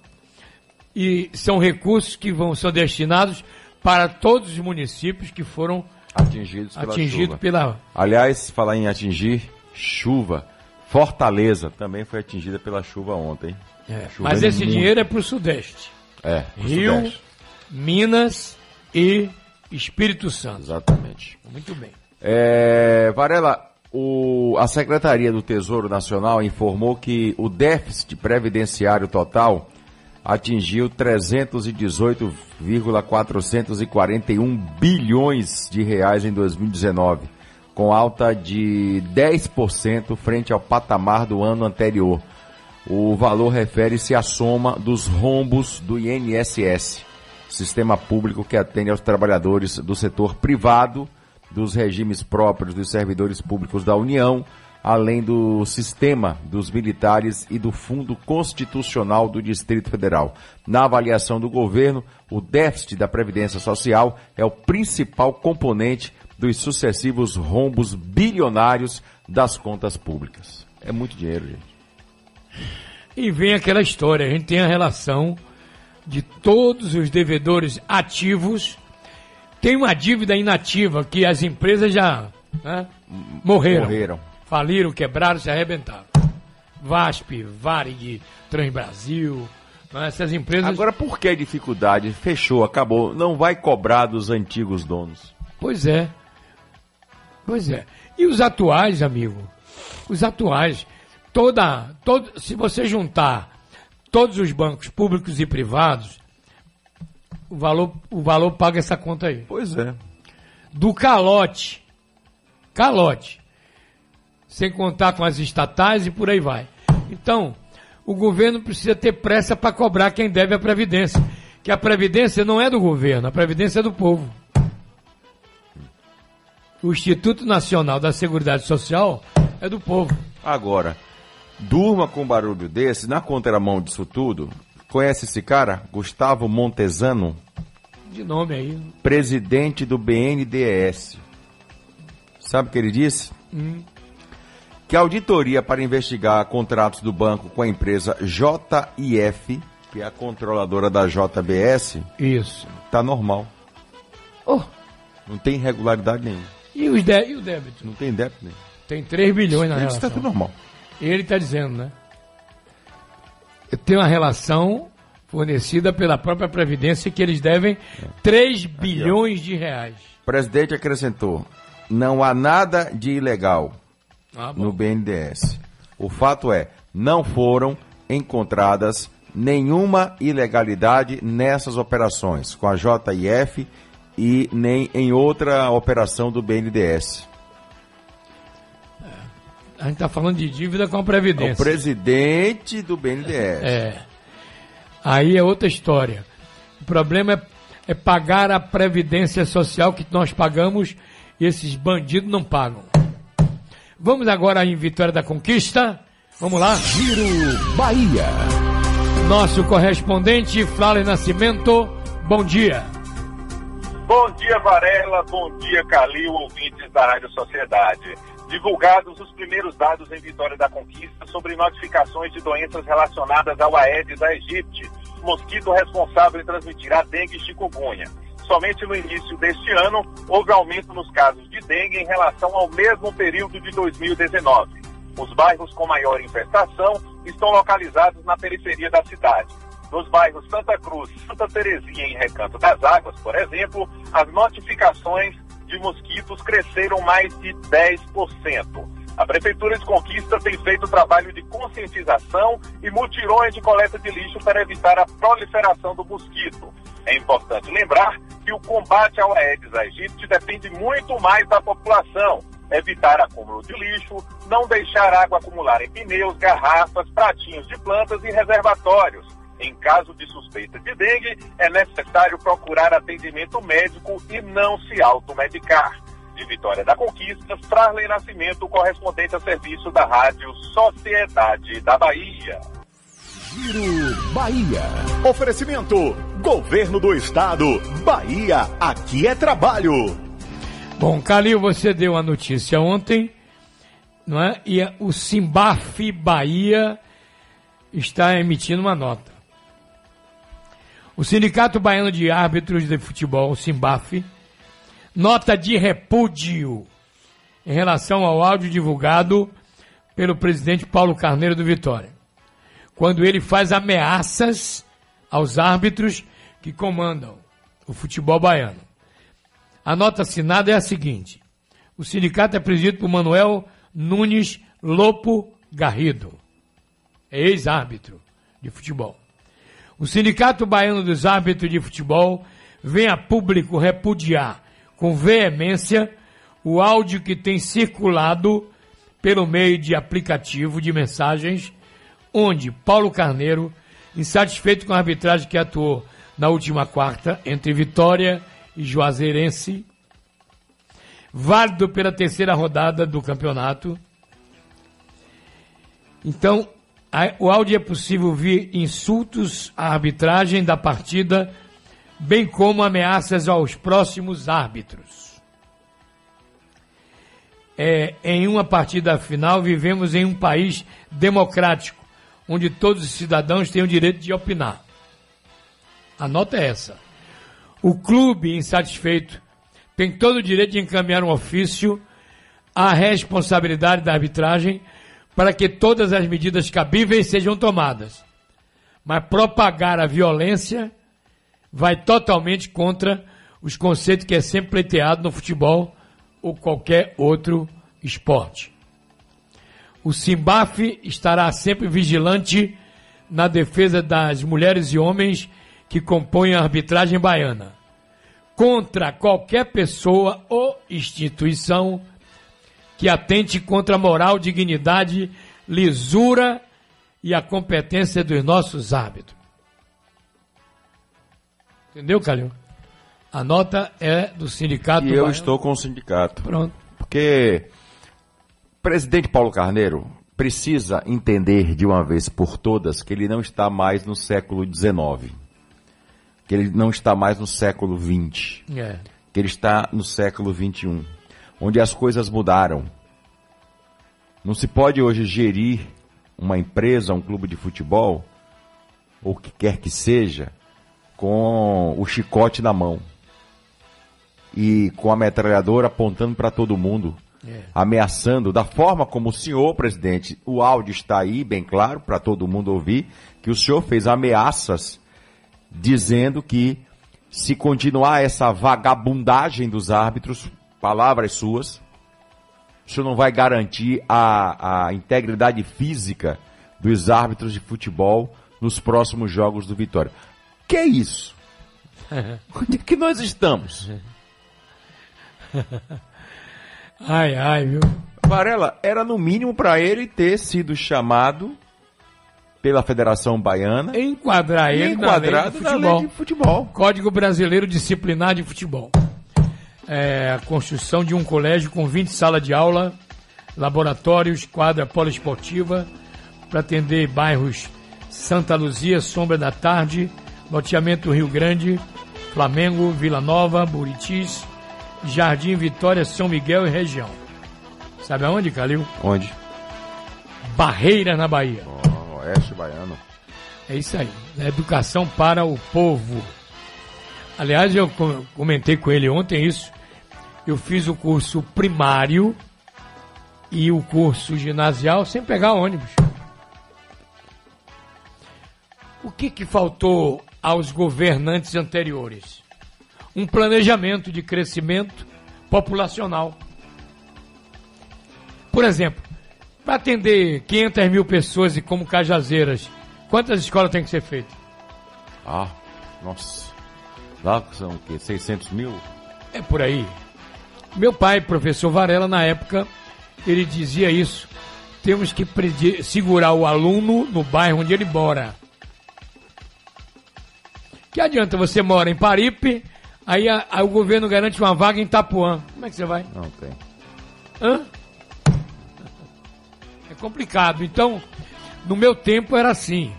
e são recursos que vão ser destinados para todos os municípios que foram atingidos pela atingido chuva. Pela... Aliás, falar em atingir, chuva. Fortaleza também foi atingida pela chuva ontem. É, mas esse muito. dinheiro é para o Sudeste. É, Rio, Sudeste. Minas e Espírito Santo. Exatamente. Muito bem. É, Varela, o, a Secretaria do Tesouro Nacional informou que o déficit previdenciário total atingiu 318,441 bilhões de reais em 2019, com alta de 10% frente ao patamar do ano anterior. O valor refere-se à soma dos rombos do INSS, sistema público que atende aos trabalhadores do setor privado dos regimes próprios dos servidores públicos da União, além do sistema dos militares e do Fundo Constitucional do Distrito Federal. Na avaliação do governo, o déficit da Previdência Social é o principal componente dos sucessivos rombos bilionários das contas públicas. É muito dinheiro, gente. E vem aquela história, a gente tem a relação de todos os devedores ativos tem uma dívida inativa que as empresas já né, morreram. Morreram. Faliram, quebraram, se arrebentaram. VASP, Varig, Transbrasil, né, essas empresas. Agora, por que a dificuldade? Fechou, acabou. Não vai cobrar dos antigos donos. Pois é. Pois é. E os atuais, amigo? Os atuais, toda, todo, se você juntar todos os bancos públicos e privados, o valor, o valor paga essa conta aí. Pois é. Do calote. Calote. Sem contar com as estatais e por aí vai. Então, o governo precisa ter pressa para cobrar quem deve a Previdência. Que a Previdência não é do governo, a Previdência é do povo. O Instituto Nacional da Seguridade Social é do povo. Agora, durma com um barulho desse, na contramão disso tudo, Conhece esse cara? Gustavo Montesano? De nome aí. Presidente do BNDES. Sabe o que ele disse? Hum. Que a auditoria para investigar contratos do banco com a empresa JIF, que é a controladora da JBS, isso, tá normal. Oh. Não tem irregularidade nenhuma. E, os de... e o débito? Não tem débito nenhum. Tem 3 bilhões na Isso relação. está tudo normal. Ele está dizendo, né? Tem uma relação fornecida pela própria Previdência que eles devem 3 bilhões de reais. O presidente acrescentou: não há nada de ilegal ah, no BNDES. O fato é, não foram encontradas nenhuma ilegalidade nessas operações com a JIF e nem em outra operação do BNDES. A gente está falando de dívida com a Previdência. O presidente do BNDES. É. Aí é outra história. O problema é, é pagar a Previdência Social que nós pagamos e esses bandidos não pagam. Vamos agora em Vitória da Conquista. Vamos lá. Giro Bahia. Nosso correspondente, Flávio Nascimento. Bom dia. Bom dia, Varela. Bom dia, Calil, ouvintes da Rádio Sociedade. Divulgados os primeiros dados em Vitória da Conquista sobre notificações de doenças relacionadas ao Aedes aegypti, mosquito responsável em transmitir a dengue e chikungunya. Somente no início deste ano, houve aumento nos casos de dengue em relação ao mesmo período de 2019. Os bairros com maior infestação estão localizados na periferia da cidade. Nos bairros Santa Cruz, Santa Terezinha e Recanto das Águas, por exemplo, as notificações de mosquitos cresceram mais de 10%. A Prefeitura de Conquista tem feito trabalho de conscientização e mutirões de coleta de lixo para evitar a proliferação do mosquito. É importante lembrar que o combate ao Aedes aegypti depende muito mais da população. Evitar acúmulo de lixo, não deixar água acumular em pneus, garrafas, pratinhos de plantas e reservatórios. Em caso de suspeita de dengue, é necessário procurar atendimento médico e não se automedicar. De Vitória da Conquista, Frarley Nascimento, correspondente a serviço da Rádio Sociedade da Bahia. Giro Bahia. Oferecimento: Governo do Estado. Bahia, aqui é trabalho. Bom, Calil, você deu a notícia ontem, não é? E o Simbaf Bahia está emitindo uma nota. O Sindicato Baiano de Árbitros de Futebol, Simbaf, nota de repúdio em relação ao áudio divulgado pelo presidente Paulo Carneiro do Vitória, quando ele faz ameaças aos árbitros que comandam o futebol baiano. A nota assinada é a seguinte: o sindicato é presidido por Manuel Nunes Lopo Garrido, ex-árbitro de futebol. O Sindicato Baiano dos Árbitros de Futebol vem a público repudiar com veemência o áudio que tem circulado pelo meio de aplicativo de mensagens, onde Paulo Carneiro, insatisfeito com a arbitragem que atuou na última quarta entre Vitória e Juazeirense, válido pela terceira rodada do campeonato. Então, o áudio é possível ouvir insultos à arbitragem da partida, bem como ameaças aos próximos árbitros. É, em uma partida final, vivemos em um país democrático, onde todos os cidadãos têm o direito de opinar. A nota é essa. O clube insatisfeito tem todo o direito de encaminhar um ofício à responsabilidade da arbitragem para que todas as medidas cabíveis sejam tomadas. Mas propagar a violência vai totalmente contra os conceitos que é sempre pleiteado no futebol ou qualquer outro esporte. O Simbaf estará sempre vigilante na defesa das mulheres e homens que compõem a arbitragem baiana, contra qualquer pessoa ou instituição que atente contra a moral, dignidade, lisura e a competência dos nossos árbitros. Entendeu, Calil? A nota é do sindicato. E eu baiano. estou com o sindicato. Pronto. Porque o presidente Paulo Carneiro precisa entender de uma vez por todas que ele não está mais no século XIX. Que ele não está mais no século XX. É. Que ele está no século XXI. Onde as coisas mudaram. Não se pode hoje gerir uma empresa, um clube de futebol, ou o que quer que seja, com o chicote na mão e com a metralhadora apontando para todo mundo, É. ameaçando da forma como o senhor, presidente, o áudio está aí, bem claro, para todo mundo ouvir, que o senhor fez ameaças dizendo que se continuar essa vagabundagem dos árbitros, palavras suas, o senhor não vai garantir a, a integridade física dos árbitros de futebol nos próximos jogos do Vitória. Que é isso? <laughs> Onde é que nós estamos? <laughs> Ai, ai, viu? Varela, era no mínimo para ele ter sido chamado pela Federação Baiana. Enquadrar ele enquadrado na na lei lei de de futebol. Código Brasileiro Disciplinar de Futebol. É, a construção de um colégio com 20 salas de aula, laboratórios, quadra poliesportiva, para atender bairros Santa Luzia, Sombra da Tarde, loteamento Rio Grande, Flamengo, Vila Nova, Buritis, Jardim Vitória, São Miguel e região. Sabe aonde, Calil? Onde? Barreira na Bahia. Oh, Oeste Baiano. É isso aí. Educação para o povo. Aliás, eu co- comentei com ele ontem isso. Eu fiz o curso primário e o curso ginasial sem pegar ônibus. O que, que faltou aos governantes anteriores? Um planejamento de crescimento populacional. Por exemplo, para atender 500 mil pessoas e como Cajazeiras, quantas escolas tem que ser feitas? Ah, nossa. Lá são o quê? 600 mil? É por aí. Meu pai, professor Varela, na época, ele dizia isso. Temos que segurar o aluno no bairro onde ele mora. Que adianta você mora em Paripe, aí, a- o governo garante uma vaga em Itapuã. Como é que você vai? Não tem. Hã? É complicado. Então, no meu tempo era assim.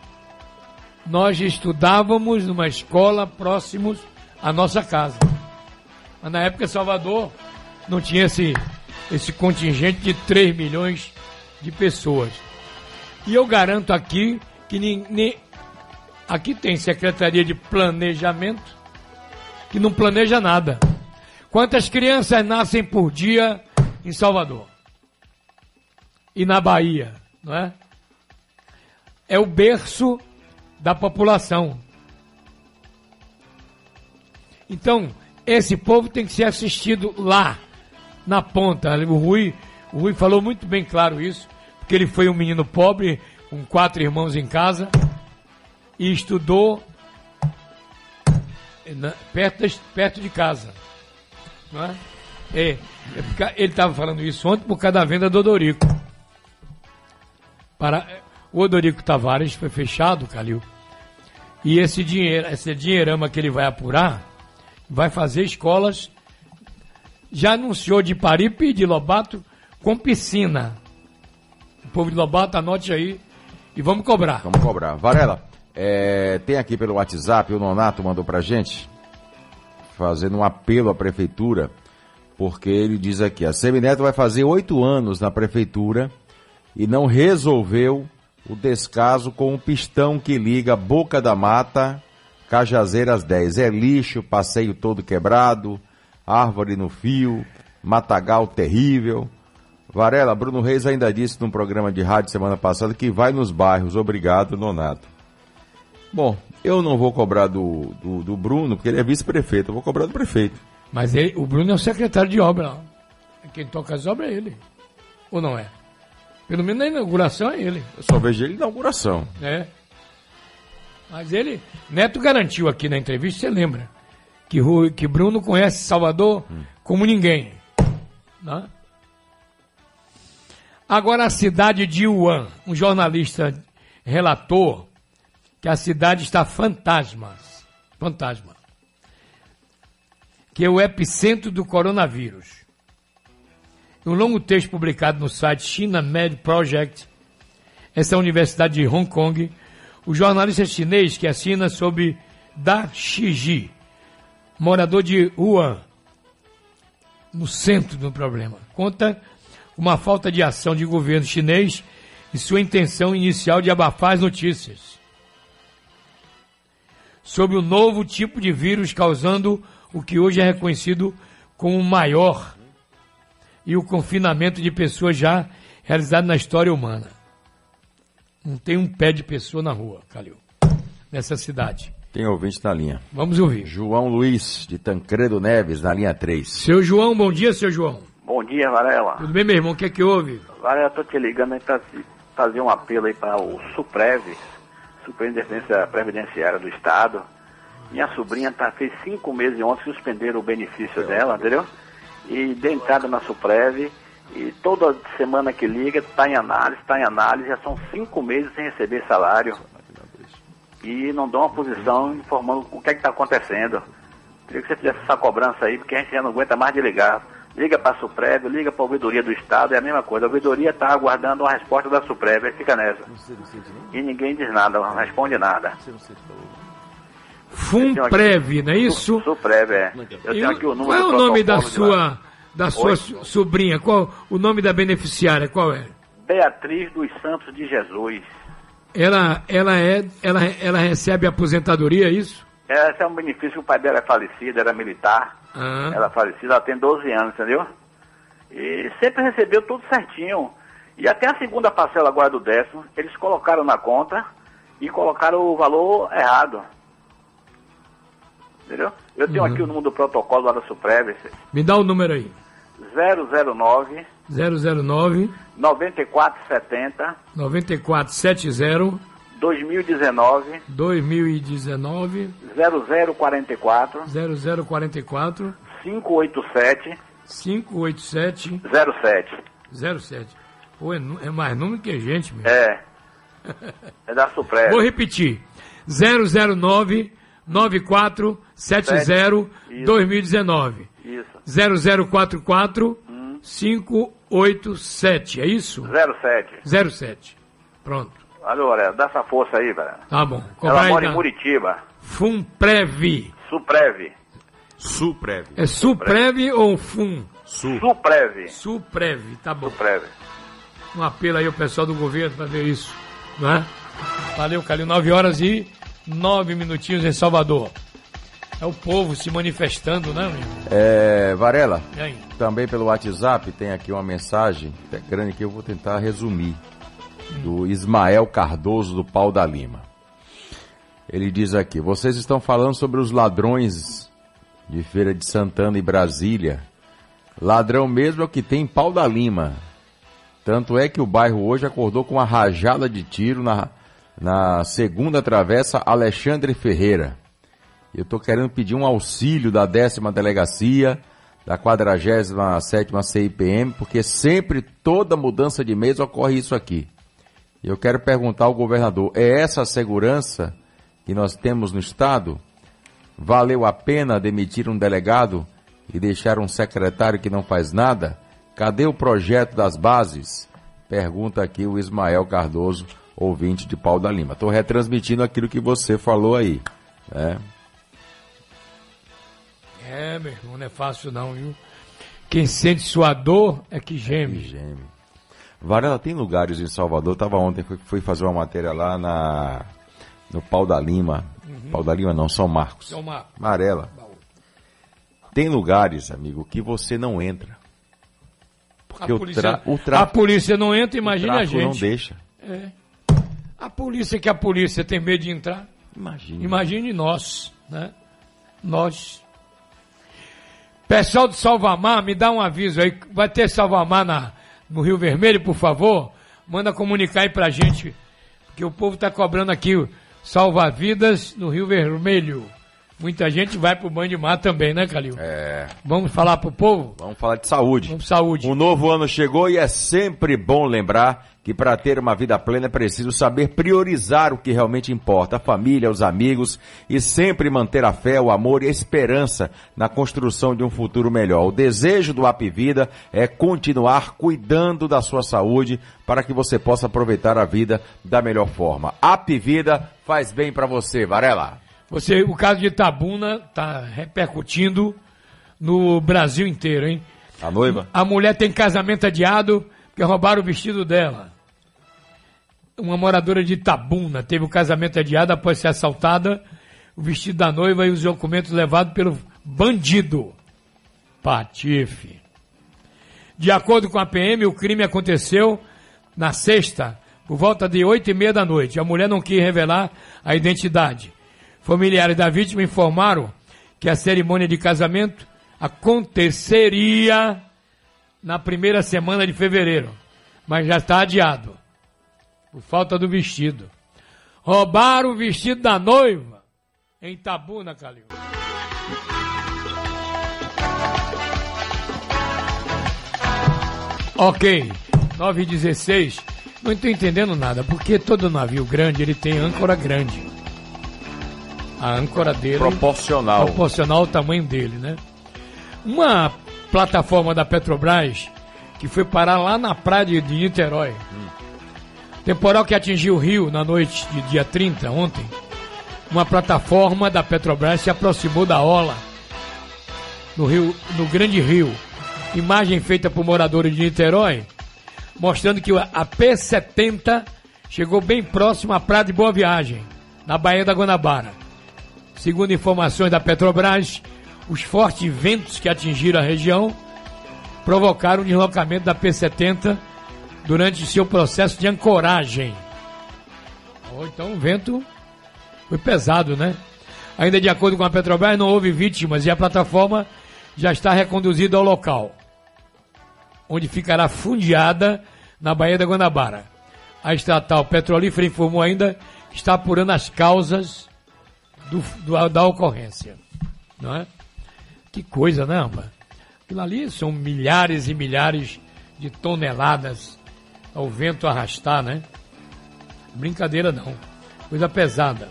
Nós estudávamos numa escola próximos à nossa casa. Mas na época Salvador não tinha esse, esse contingente de 3 milhões de pessoas. E eu garanto aqui que nem- aqui tem Secretaria de Planejamento que não planeja nada. Quantas crianças nascem por dia em Salvador? E na Bahia, não é? É o berço da população. Então, esse povo tem que ser assistido lá, na ponta. O Rui, o Rui falou muito bem claro isso, porque ele foi um menino pobre, com quatro irmãos em casa, e estudou na- perto, perto de casa. Não é? É, é ele estava falando isso ontem por causa da venda do Odorico. Para, o Odorico Tavares foi fechado, Calil. E esse dinheiro, esse dinheirama que ele vai apurar, vai fazer escolas. Já anunciou de Paripe e de Lobato com piscina. O povo de Lobato, anote aí e vamos cobrar. Vamos cobrar. Varela, é, tem aqui pelo WhatsApp, o Nonato mandou pra gente, fazendo um apelo à prefeitura, porque ele diz aqui, a Semineto vai fazer oito anos na prefeitura e não resolveu o descaso com o pistão que liga Boca da Mata, Cajazeiras 10. É lixo, passeio todo quebrado, árvore no fio, matagal terrível. Varela, Bruno Reis ainda disse num programa de rádio semana passada que vai nos bairros. Obrigado, Nonato. Bom, eu não vou cobrar do, do, do Bruno, porque ele é vice-prefeito. Eu vou cobrar do prefeito. Mas ele- o Bruno é o secretário de obra. Quem toca as obras é ele. Ou não é? Pelo menos na inauguração é ele. Eu só vejo ele na inauguração. É. Mas ele, Neto garantiu aqui na entrevista, você lembra, que, Rui- que Bruno conhece Salvador como ninguém. Né? Agora a cidade de Wuhan, um jornalista relatou que a cidade está fantasma. Fantasma. Que é o epicentro do coronavírus. Um longo texto publicado no site China Med Project, essa é a Universidade de Hong Kong, o jornalista chinês que assina sob Da Shiji, morador de Wuhan, no centro do problema, conta uma falta de ação de governo chinês e sua intenção inicial de abafar as notícias sobre o novo tipo de vírus causando o que hoje é reconhecido como o maior e o confinamento de pessoas já realizado na história humana. Não tem um pé de pessoa na rua, Calil, nessa cidade. Tem ouvinte na linha. Vamos ouvir. João Luiz, de Tancredo Neves, na linha 3. Seu João, bom dia, seu João. Bom dia, Varela. Tudo bem, meu irmão? O que é que houve? Varela, tô te ligando aí pra fazer um apelo aí para o Suprev, Superintendência Previdenciária do Estado. Minha sobrinha tá, fez cinco meses ontem, suspenderam o benefício dela, entendeu? E deu entrada na Suprev, e toda semana que liga, tá em análise, tá em análise, já são cinco meses sem receber salário. E não dão uma posição informando o que é que tá acontecendo. Queria que você fizesse essa cobrança aí, porque a gente já não aguenta mais de ligar. Liga para a Suprev, liga para a ouvidoria do Estado, é a mesma coisa. A ouvidoria está aguardando uma resposta da Suprev, aí fica nessa. E ninguém diz nada, não responde nada. Fumprev, não é isso? Suprev, é. Eu tenho aqui o número Qual é o nome da sua, da sua Oi? sobrinha? Qual o nome da beneficiária? Qual é? Beatriz dos Santos de Jesus. Ela, ela é, ela, ela recebe aposentadoria, é isso? Esse é um benefício que o pai dela é falecido, era militar. Ah. Ela é falecida, ela tem 12 anos, entendeu? E sempre recebeu tudo certinho. E até a segunda parcela agora do décimo, eles colocaram na conta e colocaram o valor errado. Entendeu? Eu tenho Uhum. aqui o número do protocolo lá da Suprev, Me dá o número aí. 009 009 9470 9470 2019 2019 0044 0044 587 587 07. 07. Pô, é, é mais número que gente, meu. É. É da Suprev. Vou repetir. 009 9470 Isso. 2019. Isso. 0044 587. É isso? 07. 07. Pronto. Alô, Aurélio, dá essa força aí, velho. Tá bom. Ela Cobrar mora em ainda- Muritiba. Fumprev. Suprev. Suprev. É Suprev ou Fum? Suprev. Suprev, tá bom. Suprev. Um apelo aí ao pessoal do governo para ver isso, não é? Valeu, Calil. 9 horas e 9 minutinhos em Salvador. É o povo se manifestando, né, amigo? É, Varela, também pelo WhatsApp tem aqui uma mensagem é grande que eu vou tentar resumir. Do Ismael Cardoso do Pau da Lima. Ele diz aqui: vocês estão falando sobre os ladrões de Feira de Santana e Brasília. Ladrão mesmo é o que tem em Pau da Lima. Tanto é que o bairro hoje acordou com uma rajada de tiro na, na segunda travessa Alexandre Ferreira. Eu estou querendo pedir um auxílio da décima delegacia, da 47ª CIPM, porque sempre, toda mudança de mês, ocorre isso aqui. Eu quero perguntar ao governador, é essa segurança que nós temos no Estado? Valeu a pena demitir um delegado e deixar um secretário que não faz nada? Cadê o projeto das bases? Pergunta aqui o Ismael Cardoso, ouvinte de Pau da Lima. Estou retransmitindo aquilo que você falou aí. Né? É, meu irmão, não é fácil não, viu? Quem sente sua dor é que geme. geme. Varela, tem lugares em Salvador, estava ontem, fui, fui fazer uma matéria lá na, no Pau da Lima. Uhum. Pau da Lima não, São Marcos. São Marcos. Amarela. Tem lugares, amigo, que você não entra. Porque A o, polícia, tra o a tráfico, polícia não entra, imagina o a gente. não deixa. É. A polícia que a polícia tem medo de entrar. Imagine. Imagine nós, né? Nós. Pessoal de Salvamar, me dá um aviso aí. Vai ter Salvamar na, no Rio Vermelho, por favor? Manda comunicar aí pra gente. Porque o povo tá cobrando aqui salva-vidas no Rio Vermelho. Muita gente vai pro banho de mar também, né, Calil? É. Vamos falar pro povo? Vamos falar de saúde. Vamos saúde. O novo ano chegou e é sempre bom lembrar que para ter uma vida plena é preciso saber priorizar o que realmente importa, a família, os amigos e sempre manter a fé, o amor e a esperança na construção de um futuro melhor. O desejo do App Vida é continuar cuidando da sua saúde para que você possa aproveitar a vida da melhor forma. App Vida faz bem para você, Varela. Você, o caso de Itabuna tá repercutindo no Brasil inteiro, hein? A noiva? A mulher tem casamento adiado porque roubaram o vestido dela. Uma moradora de Itabuna teve o casamento adiado após ser assaltada, o vestido da noiva e os documentos levados pelo bandido. Patife. De acordo com a PM, o crime aconteceu na sexta, por volta de oito e meia da noite. A mulher não quis revelar a identidade. Familiares da vítima informaram que a cerimônia de casamento aconteceria na primeira semana de fevereiro, mas já está adiado, por falta do vestido. Roubaram o vestido da noiva em Itabuna, Calil. Ok, 9 e 16. Não estou entendendo nada, porque todo navio grande ele tem âncora grande. A âncora dele. Proporcional. Proporcional ao tamanho dele, né? Uma plataforma da Petrobras que foi parar lá na praia de de Niterói. Temporal que atingiu o Rio na noite de dia 30, ontem, uma plataforma da Petrobras se aproximou da Ola, no, Rio, no Grande Rio. Imagem feita por moradores de Niterói, mostrando que a P70 chegou bem próximo à Praia de Boa Viagem, na Baía da Guanabara. Segundo informações da Petrobras, os fortes ventos que atingiram a região provocaram o deslocamento da P70 durante seu processo de ancoragem. Então o vento foi pesado, né? Ainda de acordo com a Petrobras, não houve vítimas e a plataforma já está reconduzida ao local, onde ficará fundeada na Baía da Guanabara. A estatal petrolífera informou ainda que está apurando as causas do, do, da ocorrência. Não é? Que coisa, né, Amba? Aquilo ali são milhares e milhares de toneladas ao vento arrastar, né? Brincadeira não. Coisa pesada.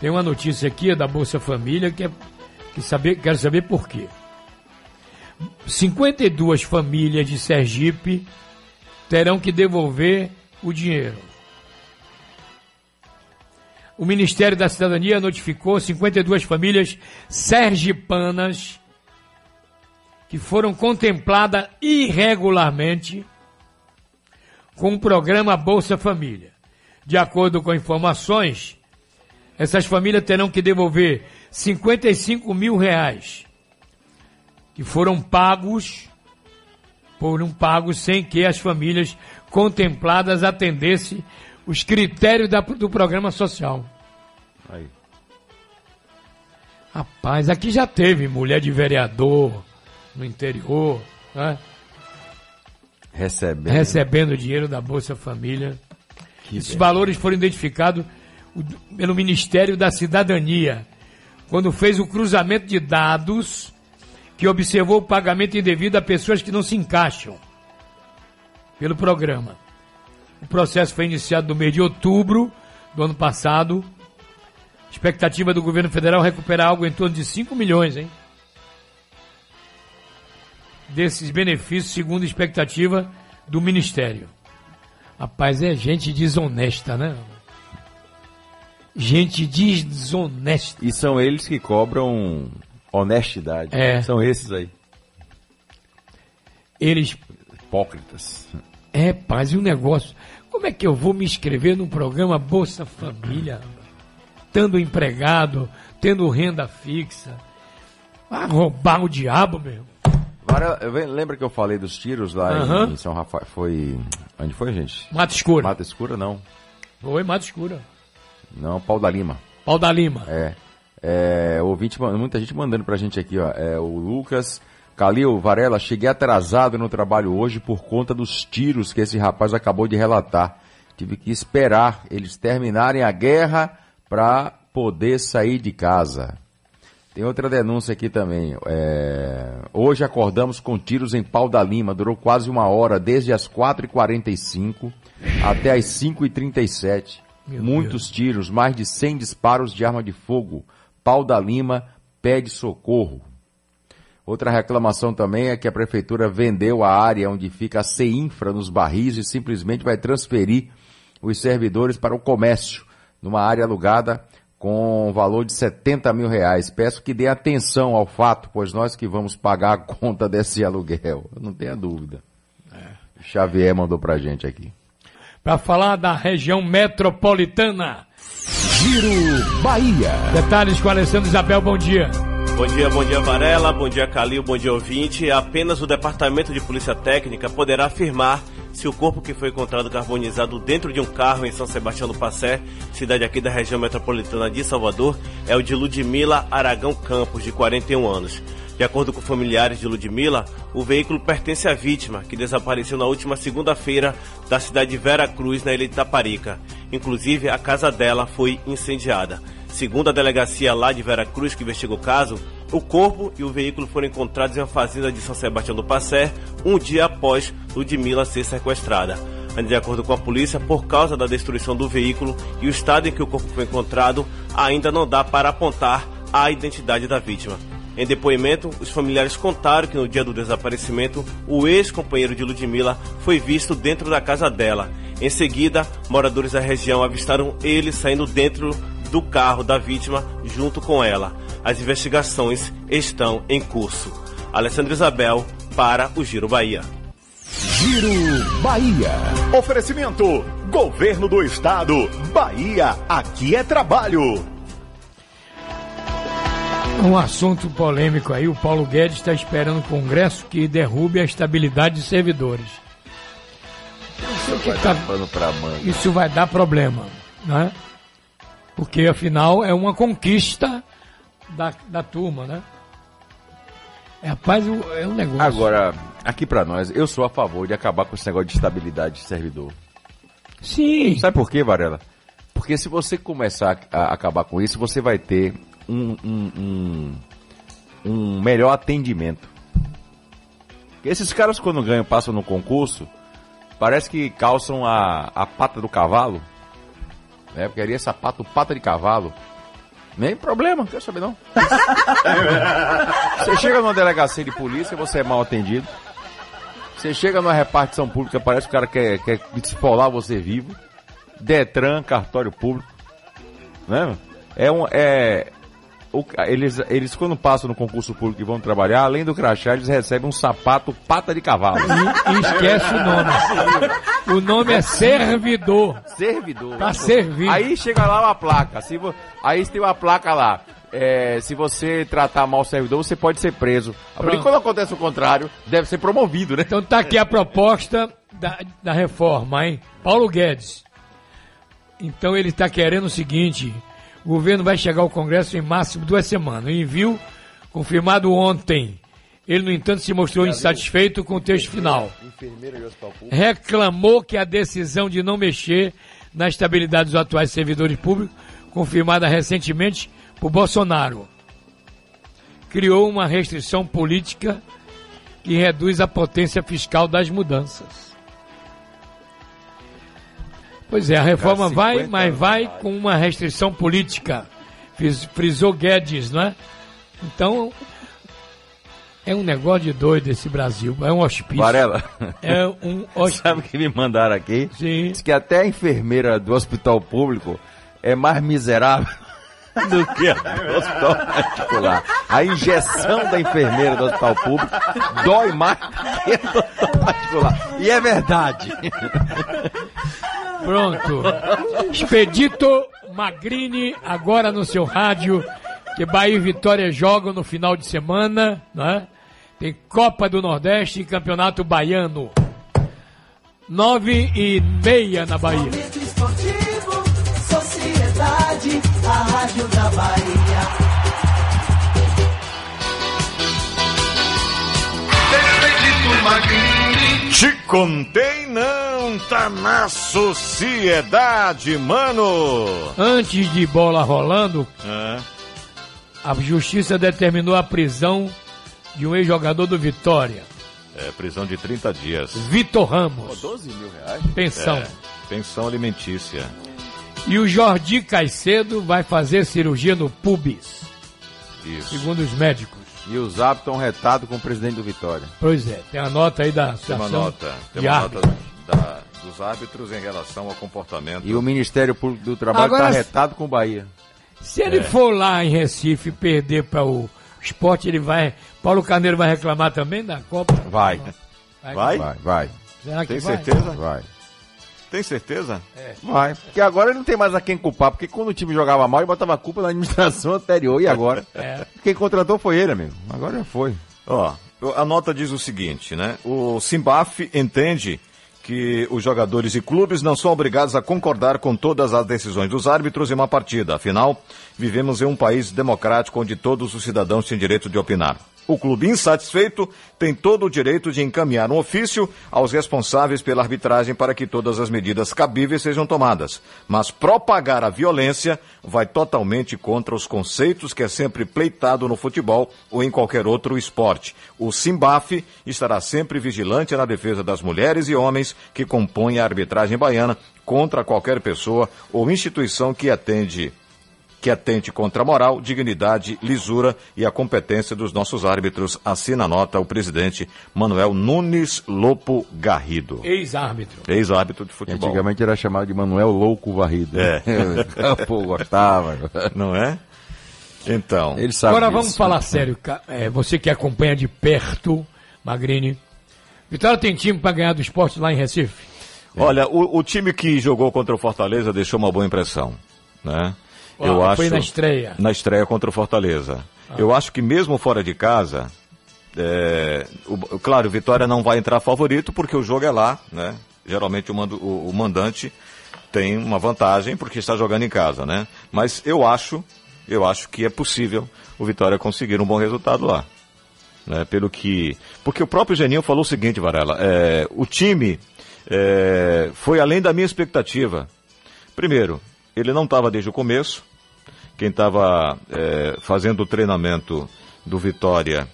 Tem uma notícia aqui da Bolsa Família que, é, que saber, quero saber por quê. 52 famílias de Sergipe terão que devolver o dinheiro. O Ministério da Cidadania notificou 52 famílias sergipanas que foram contempladas irregularmente com o programa Bolsa Família. De acordo com informações, essas famílias terão que devolver 55 mil reais que foram pagos foram pagos sem que as famílias contempladas atendessem os critérios da, do programa social. Aí. Rapaz, aqui já teve mulher de vereador no interior, né? Recebendo. recebendo dinheiro da Bolsa Família. Que Esses bem. valores foram identificados pelo Ministério da Cidadania, quando fez o cruzamento de dados que observou o pagamento indevido a pessoas que não se encaixam pelo programa. O processo foi iniciado no mês de outubro do ano passado. Expectativa do governo federal é recuperar algo em torno de 5 milhões, hein? Desses benefícios, segundo a expectativa do Ministério. Rapaz, é gente desonesta, né? Gente desonesta. E são eles que cobram honestidade. É. São esses aí. Eles. Hipócritas. É, paz, e um negócio. Como é que eu vou me inscrever num programa Bolsa Família? Estando empregado, tendo renda fixa. Ah, roubar o diabo, meu. Agora, lembra que eu falei dos tiros lá em- Aham. em São Rafael? Foi. Onde foi, gente? Mata Escura. Mata Escura, não. Oi, Mato Escura. Não, Pau da Lima. Pau da Lima. É. É, ouvinte, muita gente mandando pra gente aqui, ó. É, o Lucas, Calil, Varela, cheguei atrasado no trabalho hoje por conta dos tiros que esse rapaz acabou de relatar. Tive que esperar eles terminarem a guerra pra poder sair de casa. Tem outra denúncia aqui também. É, hoje acordamos com tiros em Pau da Lima. Durou quase uma hora, desde as 4h45 até as 5h37. Muitos tiros, mais de 100 disparos de arma de fogo. Pau da Lima pede socorro. Outra reclamação também é que a prefeitura vendeu a área onde fica a CEINFRA nos barris e simplesmente vai transferir os servidores para o comércio, numa área alugada com valor de 70 mil reais. Peço que dê atenção ao fato, pois nós que vamos pagar a conta desse <laughs> aluguel. Não tenha dúvida. O Xavier mandou pra gente aqui. Para falar da região metropolitana. Giro Bahia. Detalhes com Alessandro Isabel, bom dia. Bom dia, bom dia Varela, bom dia Calil, bom dia ouvinte. Apenas o Departamento de Polícia Técnica poderá afirmar se o corpo que foi encontrado carbonizado dentro de um carro em São Sebastião do Passé, cidade aqui da região metropolitana de Salvador, é o de Ludmila Aragão Campos, de 41 anos. De acordo com familiares de Ludmila, o veículo pertence à vítima, que desapareceu na última segunda-feira da cidade de Vera Cruz, na ilha de Taparica. Inclusive, a casa dela foi incendiada. Segundo a delegacia lá de Vera Cruz, que investiga o caso, o corpo e o veículo foram encontrados em uma fazenda de São Sebastião do Passé, um dia após Ludmila ser sequestrada. De acordo com a polícia, por causa da destruição do veículo e o estado em que o corpo foi encontrado, ainda não dá para apontar a identidade da vítima. Em depoimento, os familiares contaram que no dia do desaparecimento, o ex-companheiro de Ludmilla foi visto dentro da casa dela. Em seguida, moradores da região avistaram ele saindo dentro do carro da vítima junto com ela. As investigações estão em curso. Alessandra Isabel para o Giro Bahia. Giro Bahia. Oferecimento: Governo do Estado. Bahia, aqui é trabalho. Um assunto polêmico aí, o Paulo Guedes está esperando o Congresso que derrube a estabilidade de servidores. Isso, Vai tá- dar pano pra manga. isso vai dar problema, né? Porque afinal é uma conquista da, da turma, né? É, rapaz, é um negócio. Agora, aqui pra nós, eu sou a favor de acabar com esse negócio de estabilidade de servidor. Sim. Sabe por quê, Varela? Porque se você começar a, acabar com isso, você vai ter um, um, um, um melhor atendimento. Esses caras, quando ganham, passam no concurso, parece que calçam a, a pata do cavalo. Né? Porque ali é sapato pata de cavalo. Nem problema, não quero saber não. <laughs> Você chega numa delegacia de polícia, você é mal atendido. Você chega numa repartição pública, parece que o cara quer, quer desfolar você vivo. Detran, cartório público. Né? É um. É, o- eles, eles, quando passam no concurso público e vão trabalhar, além do crachá, eles recebem um sapato pata de cavalo. E, e esquece o nome. O nome é servidor. Servidor. Servir. Aí chega lá uma placa. Se vo- Aí tem uma placa lá. é, se você tratar mal o servidor, você pode ser preso. Pronto. quando acontece o contrário, deve ser promovido, né? Então tá aqui a proposta da, da reforma, hein? Paulo Guedes. Então ele está querendo o seguinte: o governo vai chegar ao Congresso em máximo duas semanas. O envio confirmado ontem. Ele, no entanto, se mostrou insatisfeito com o texto final. Reclamou que a decisão de não mexer na estabilidade dos atuais servidores públicos, confirmada recentemente por Bolsonaro, criou uma restrição política que reduz a potência fiscal das mudanças. Pois é, a reforma vai, 50 mas vai com uma restrição política. Frisou Guedes, não é? Então, é um negócio de doido esse Brasil. É um hospício. Varela. É um hospício. <laughs> Sabe o que me mandaram aqui? Sim. Diz que até a enfermeira do hospital público é mais miserável <laughs> do que do hospital particular. A injeção da enfermeira do hospital público dói mais do que do hospital particular. E é verdade. Pronto. Expedito Magrini, agora no seu rádio, que Bahia e Vitória jogam no final de semana, né? Tem Copa do Nordeste e Campeonato Baiano. Nove e meia na Bahia. Rádio da Bahia. Te contei não, tá na sociedade, mano. Antes de bola rolando, É. a justiça determinou a prisão de um ex-jogador do Vitória, É, prisão de 30 dias. Vitor Ramos. 12 mil reais? Pensão. É, pensão alimentícia. E o Jordi Caicedo vai fazer cirurgia no pubis, Isso. segundo os médicos. E os hábitos estão retados com o presidente do Vitória. Pois é, tem a nota aí da Tem uma nota, tem uma Árbitros. nota da- dos árbitros em relação ao comportamento. E o Ministério Público do Trabalho está retado com o Bahia. Se ele É. for lá em Recife perder para o esporte, ele vai. Paulo Carneiro vai reclamar também da Copa? Vai. Vai? Vai, vai. Será que Tem vai? certeza? Vai. Tem certeza? Vai. Porque agora ele não tem mais a quem culpar. Porque quando o time jogava mal, ele botava a culpa na administração <laughs> anterior. E agora? É. Quem contratou foi ele, amigo. Agora já foi. Ó, a nota diz o seguinte, né? O Simbaf entende que os jogadores e clubes não são obrigados a concordar com todas as decisões dos árbitros em uma partida. Afinal, vivemos em um país democrático onde todos os cidadãos têm direito de opinar. O clube insatisfeito tem todo o direito de encaminhar um ofício aos responsáveis pela arbitragem para que todas as medidas cabíveis sejam tomadas. Mas propagar a violência vai totalmente contra os conceitos que é sempre pleitado no futebol ou em qualquer outro esporte. O Simbaf estará sempre vigilante na defesa das mulheres e homens que compõem a arbitragem baiana contra qualquer pessoa ou instituição que atende que atente contra a moral, dignidade, lisura e a competência dos nossos árbitros. Assina a nota o presidente Manuel Nunes Lopo Garrido. Ex-árbitro. Ex-árbitro de futebol. Antigamente era chamado de Manuel Louco Varrido. É. <laughs> Pô, gostava. Não é? Então. Ele sabe Agora disso. vamos falar sério. é, você que acompanha de perto, Magrini. Vitória tem time para ganhar do esporte lá em Recife? Olha, o, o time que jogou contra o Fortaleza deixou uma boa impressão, né? Eu Ah, acho foi na estreia. Na estreia contra o Fortaleza. Eu acho que mesmo fora de casa, é, o- claro, Vitória não vai entrar favorito porque o jogo é lá, né? Geralmente o, mando- o- o mandante tem uma vantagem porque está jogando em casa, né? Mas eu acho, eu acho que é possível o Vitória conseguir um bom resultado lá. Né, pelo que. Porque o próprio Geninho falou o seguinte, Varela, é, o time é, foi além da minha expectativa. Primeiro, ele não estava desde o começo. Quem estava fazendo o treinamento do Vitória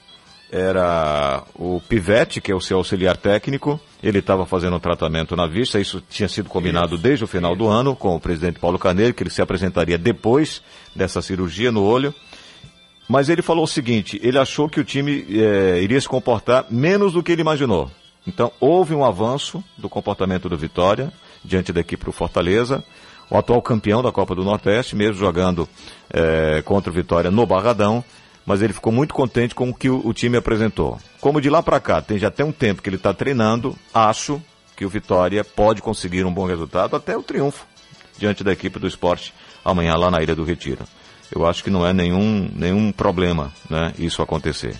era o Pivete, que é o seu auxiliar técnico. Ele estava fazendo um tratamento na vista. Isso tinha sido combinado desde o final do ano com o presidente Paulo Carneiro, que ele se apresentaria depois dessa cirurgia no olho. Mas ele falou o seguinte: ele achou que o time eh, iria se comportar menos do que ele imaginou. Então, houve um avanço do comportamento do Vitória diante da equipe do Fortaleza, o atual campeão da Copa do Nordeste, mesmo jogando eh, contra o Vitória no Barradão, mas ele ficou muito contente com o que o, o time apresentou. Como de lá para cá, tem já tem um tempo que ele está treinando, acho que o Vitória pode conseguir um bom resultado, até o triunfo diante da equipe do esporte amanhã lá na Ilha do Retiro. Eu acho que não é nenhum, nenhum problema né, isso acontecer.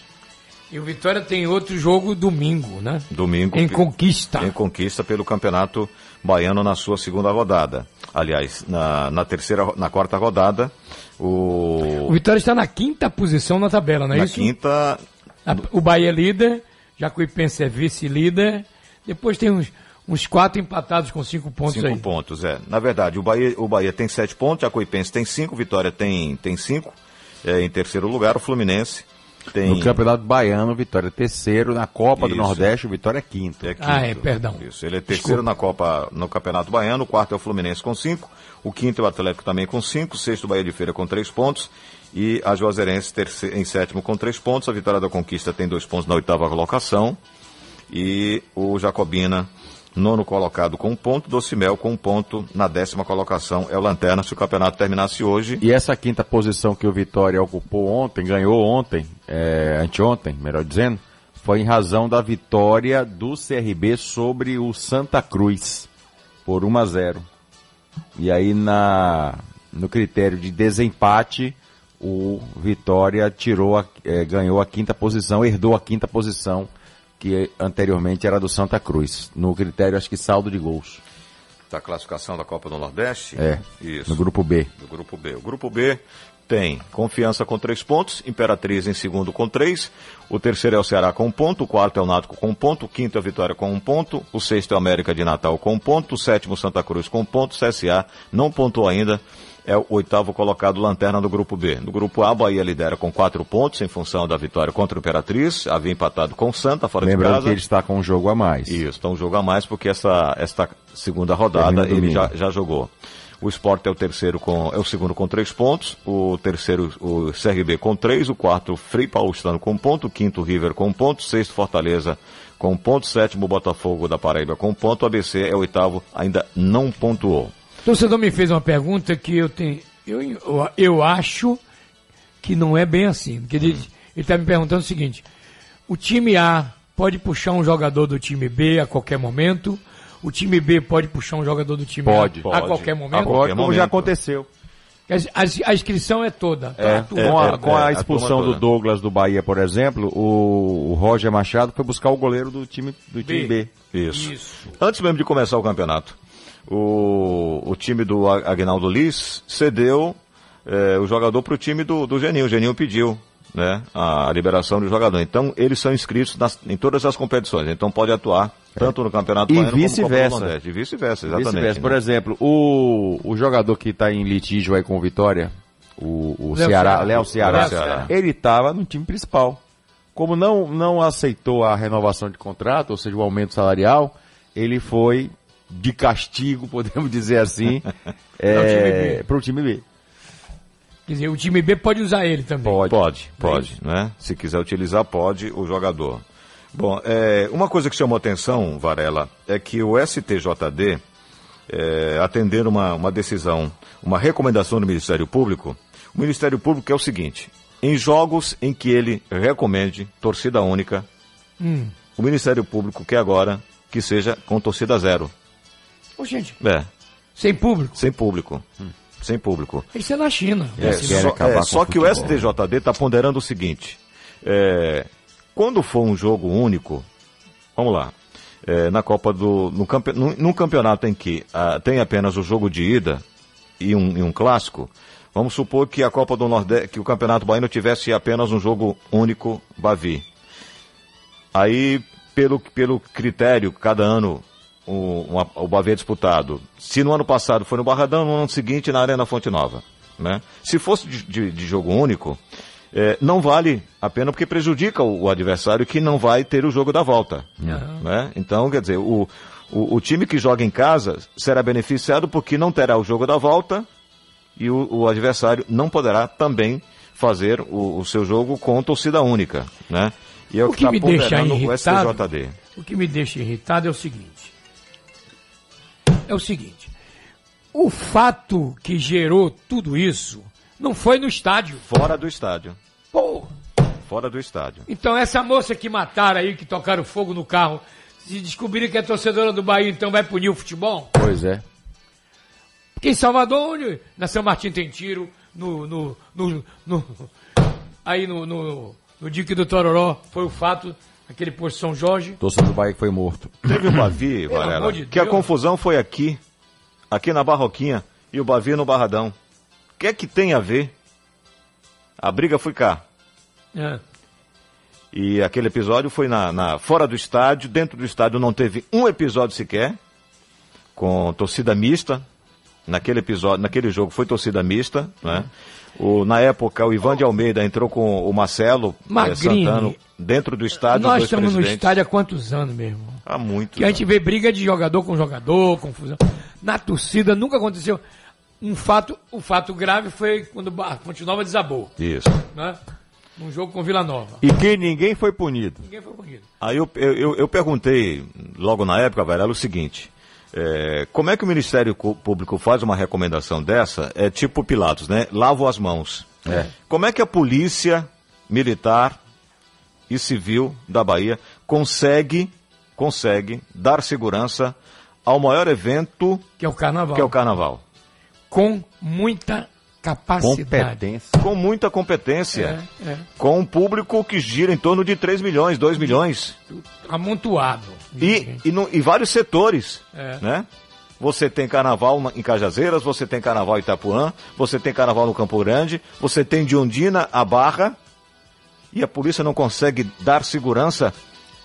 E o Vitória tem outro jogo domingo, né? Domingo. Em Conquista. Em conquista pelo Campeonato Baiano na sua segunda rodada. Aliás, na, na terceira, na quarta rodada, o. O Vitória está na quinta posição na tabela, não é na isso? quinta. A- o Bahia é líder, Jacuipense é vice-líder. Depois tem uns, uns quatro empatados com cinco pontos cinco aí. pontos, é. Na verdade, o Bahia, o Bahia tem sete pontos, a Coipense tem cinco, Vitória tem, tem cinco. É, em terceiro lugar, o Fluminense tem. No Campeonato Baiano, Vitória é terceiro. Na Copa do Isso. Nordeste, o Vitória é quinto. É quinto. Ah, é, perdão. Isso, ele é terceiro na Copa, no Campeonato Baiano, o quarto é o Fluminense com cinco, o quinto é o Atlético também com cinco, o sexto o Bahia de Feira com três pontos e a Juazeirense terce- em sétimo com três pontos, a Vitória da Conquista tem dois pontos na oitava colocação e o Jacobina nono colocado com um ponto, Docimel com um ponto na décima colocação é o Lanterna se o campeonato terminasse hoje. E essa quinta posição que o Vitória ocupou ontem, ganhou ontem, é, anteontem, melhor dizendo, foi em razão da vitória do CRB sobre o Santa Cruz, por 1 a 0. E aí na, no critério de desempate, o Vitória tirou a- é, ganhou a quinta posição, herdou a quinta posição, que anteriormente era do Santa Cruz. No critério, acho que saldo de gols. Da classificação da Copa do Nordeste? É, Isso. no grupo B. do grupo B. O grupo B tem Confiança com três pontos, Imperatriz em segundo com três, o terceiro é o Ceará com um ponto, o quarto é o Náutico com um ponto, o quinto é a Vitória com um ponto, o sexto é o América de Natal com um ponto, o sétimo Santa Cruz com um ponto, o CSA não pontuou ainda, é o oitavo colocado lanterna do grupo B. No grupo A, Bahia lidera com quatro pontos em função da vitória contra o Imperatriz, havia empatado com o Santa fora de Lembrando casa. que ele está com um jogo a mais. Isso, então um jogo a mais porque essa, esta segunda rodada ele já, já jogou. O Sport é o terceiro com, é o segundo com três pontos, o terceiro o CRB com três, o quarto Frei Paulistano com um ponto, o quinto River com um ponto, sexto Fortaleza com um ponto, sétimo Botafogo da Paraíba com um ponto, o ABC é o oitavo, ainda não pontuou. O torcedor me fez uma pergunta que eu tenho. Eu, eu, eu acho que não é bem assim. Porque ele está me perguntando o seguinte: o time A pode puxar um jogador do time B a qualquer momento. O time B pode puxar um jogador do time Pode. A a qualquer momento. A qualquer como já aconteceu. A, a- a inscrição é toda. É, Tá, com a, é, com a é, a expulsão do. Douglas do Bahia, por exemplo, o, o Roger Machado foi buscar o goleiro do time, do time B. Isso. Antes mesmo de começar o campeonato, o, o time do Agnaldo Liz cedeu eh, o jogador para o time do, do Geninho. O Geninho pediu né, a liberação do jogador. Então, eles são inscritos nas- em todas as competições. Então, pode atuar tanto no Campeonato E Baiano como no Copa do vice-versa. Nordeste. E vice-versa, exatamente. Vice-versa. Por né? exemplo, o, o jogador que está em litígio aí com o Vitória, o, o Léo Ceará, Ceará. Léo Ceará, Léo Ceará. ele estava no time principal. Como não, não aceitou a renovação de contrato, ou seja, o aumento salarial, ele foi de castigo, <laughs> podemos dizer assim, Para o time é, B. para o time B. Quer dizer, o time B pode usar ele também. Pode, pode, pode, né? Se quiser utilizar, pode o jogador. Bom, é, uma coisa que chamou atenção, Varela, é que o STJD, é, atender uma, uma decisão, uma recomendação do Ministério Público, o Ministério Público é o seguinte, em jogos em que ele recomende torcida única, Hum. o Ministério Público quer agora que seja com torcida zero. Ô, gente, É, sem público. sem público. Sem público. Isso é na China. É, só, é, só que o STJD está ponderando o seguinte: é, quando for um jogo único, vamos lá, é, na Copa do. No campe, num, num campeonato em que ah, tem apenas o jogo de ida e um, e um clássico, vamos supor que a Copa do Nordeste, que o Campeonato Baiano tivesse apenas um jogo único, Bavi. Aí, pelo, pelo critério, cada ano o, uma- o Bavi é disputado. Se no ano passado foi no Barradão, no ano seguinte na Arena Fonte Nova. Né? Se fosse de, de- de jogo único, eh, não vale a pena porque prejudica o, o adversário que não vai ter o jogo da volta. Né? Então, quer dizer, o, o, o time que joga em casa será beneficiado porque não terá o jogo da volta e o, o adversário não poderá também fazer o, o seu jogo com torcida única. Né? E é o, O que está me deixa ponderando o STJD. o que me deixa irritado é o seguinte. É o seguinte. O fato que gerou tudo isso não foi no estádio. Fora do estádio. Pô, Fora do estádio. então essa moça que mataram aí, que tocaram fogo no carro, se descobrirem que é torcedora do Bahia, então vai punir o futebol? Pois é. Porque em Salvador, onde na São Martin tem tiro, no, no, no, no- aí no, no, no Dique do Tororó foi o fato, aquele posto São Jorge. Torcedor do Bahia que foi morto. Teve o Bavi, Varela, de que a confusão foi aqui, aqui na Barroquinha, e o Bavi no Barradão. O que é que tem a ver? A briga foi cá. É. E aquele episódio foi na, na- fora do estádio, dentro do estádio não teve um episódio sequer, com torcida mista. Naquele episódio, naquele jogo foi torcida mista, né? O, na época, o Ivan de Almeida entrou com o Marcelo eh, Magrini. Santano dentro do estádio. Nós estamos no estádio há quantos anos, meu irmão? Há muito. Que a gente vê briga de jogador com jogador, confusão. Na torcida nunca aconteceu. Um fato, o fato grave foi quando a Fonte Nova desabou, Isso. né? Num jogo com Vila Nova. E que ninguém foi punido. Ninguém foi punido. Aí eu, eu, eu- eu perguntei, logo na época, Varela, o seguinte: é, como é que o Ministério Público faz uma recomendação dessa? É tipo Pilatos, né? Lavo as mãos. É. Como é que a polícia militar e civil da Bahia consegue, consegue dar segurança ao maior evento Que é o carnaval. que é o carnaval? Com muita capacidade. Com muita competência. É, é. Com um público que gira em torno de 3 milhões, 2 milhões. Amontoado. E, e, no- e vários setores, É. né? Você tem carnaval na- em Cajazeiras, você tem carnaval em Itapuã, você tem carnaval no Campo Grande, você tem de Ondina a Barra, e a polícia não consegue dar segurança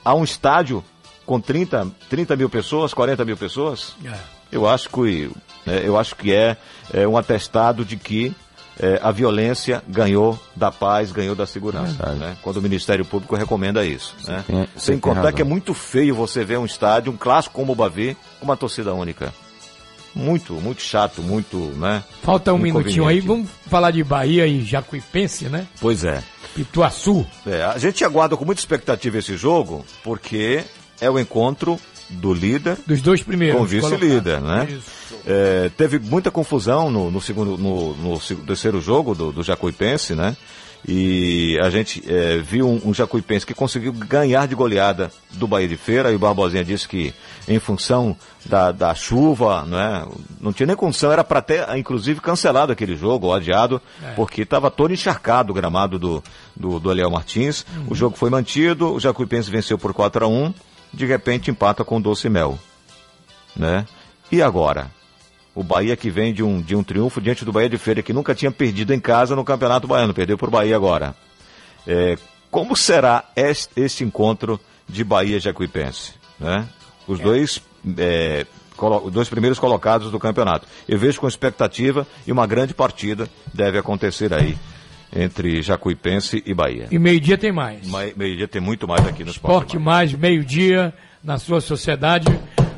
a um estádio com 30, 30 mil pessoas, 40 mil pessoas? É. Eu acho que, né, eu acho que é, é um atestado de que é, a violência ganhou da paz, ganhou da segurança. né? Quando o Ministério Público recomenda isso. Né? tem- Sem tem contar razão. que é muito feio você ver um estádio, um clássico como o Bavi, com uma torcida única. Muito, muito chato, muito, né? Falta um minutinho aí, vamos falar de Bahia e Jacuipense, né? Pois é. Pituaçu. É, a gente aguarda com muita expectativa esse jogo, porque é o encontro do líder Dos dois primeiros. com vice-líder, né? É, teve muita confusão no, no segundo, no, no terceiro jogo do, do Jacuipense, né? E a gente é, viu um, um Jacuipense que conseguiu ganhar de goleada do Bahia de Feira, e o Barbosinha disse que em função da, da chuva, né? Não tinha nem condição, era para ter, inclusive, cancelado aquele jogo, ou adiado, É. porque estava todo encharcado o gramado do, do, do Eliel Martins. O jogo foi mantido, o Jacuipense venceu por 4 a 1 de repente empata com Doce Mel né? E agora? O Bahia que vem de um, de um triunfo diante do Bahia de Feira, que nunca tinha perdido em casa no Campeonato Baiano, perdeu por Bahia agora. É, como será este, este encontro de Bahia e Jacuipense? Né? Os dois, é, os dois primeiros colocados do campeonato. Eu vejo com expectativa e uma grande partida deve acontecer aí entre Jacuipense e Bahia. E meio-dia tem mais. Mai- Meio-dia tem muito mais aqui no Esporte. Esporte mais, meio-dia, na sua sociedade.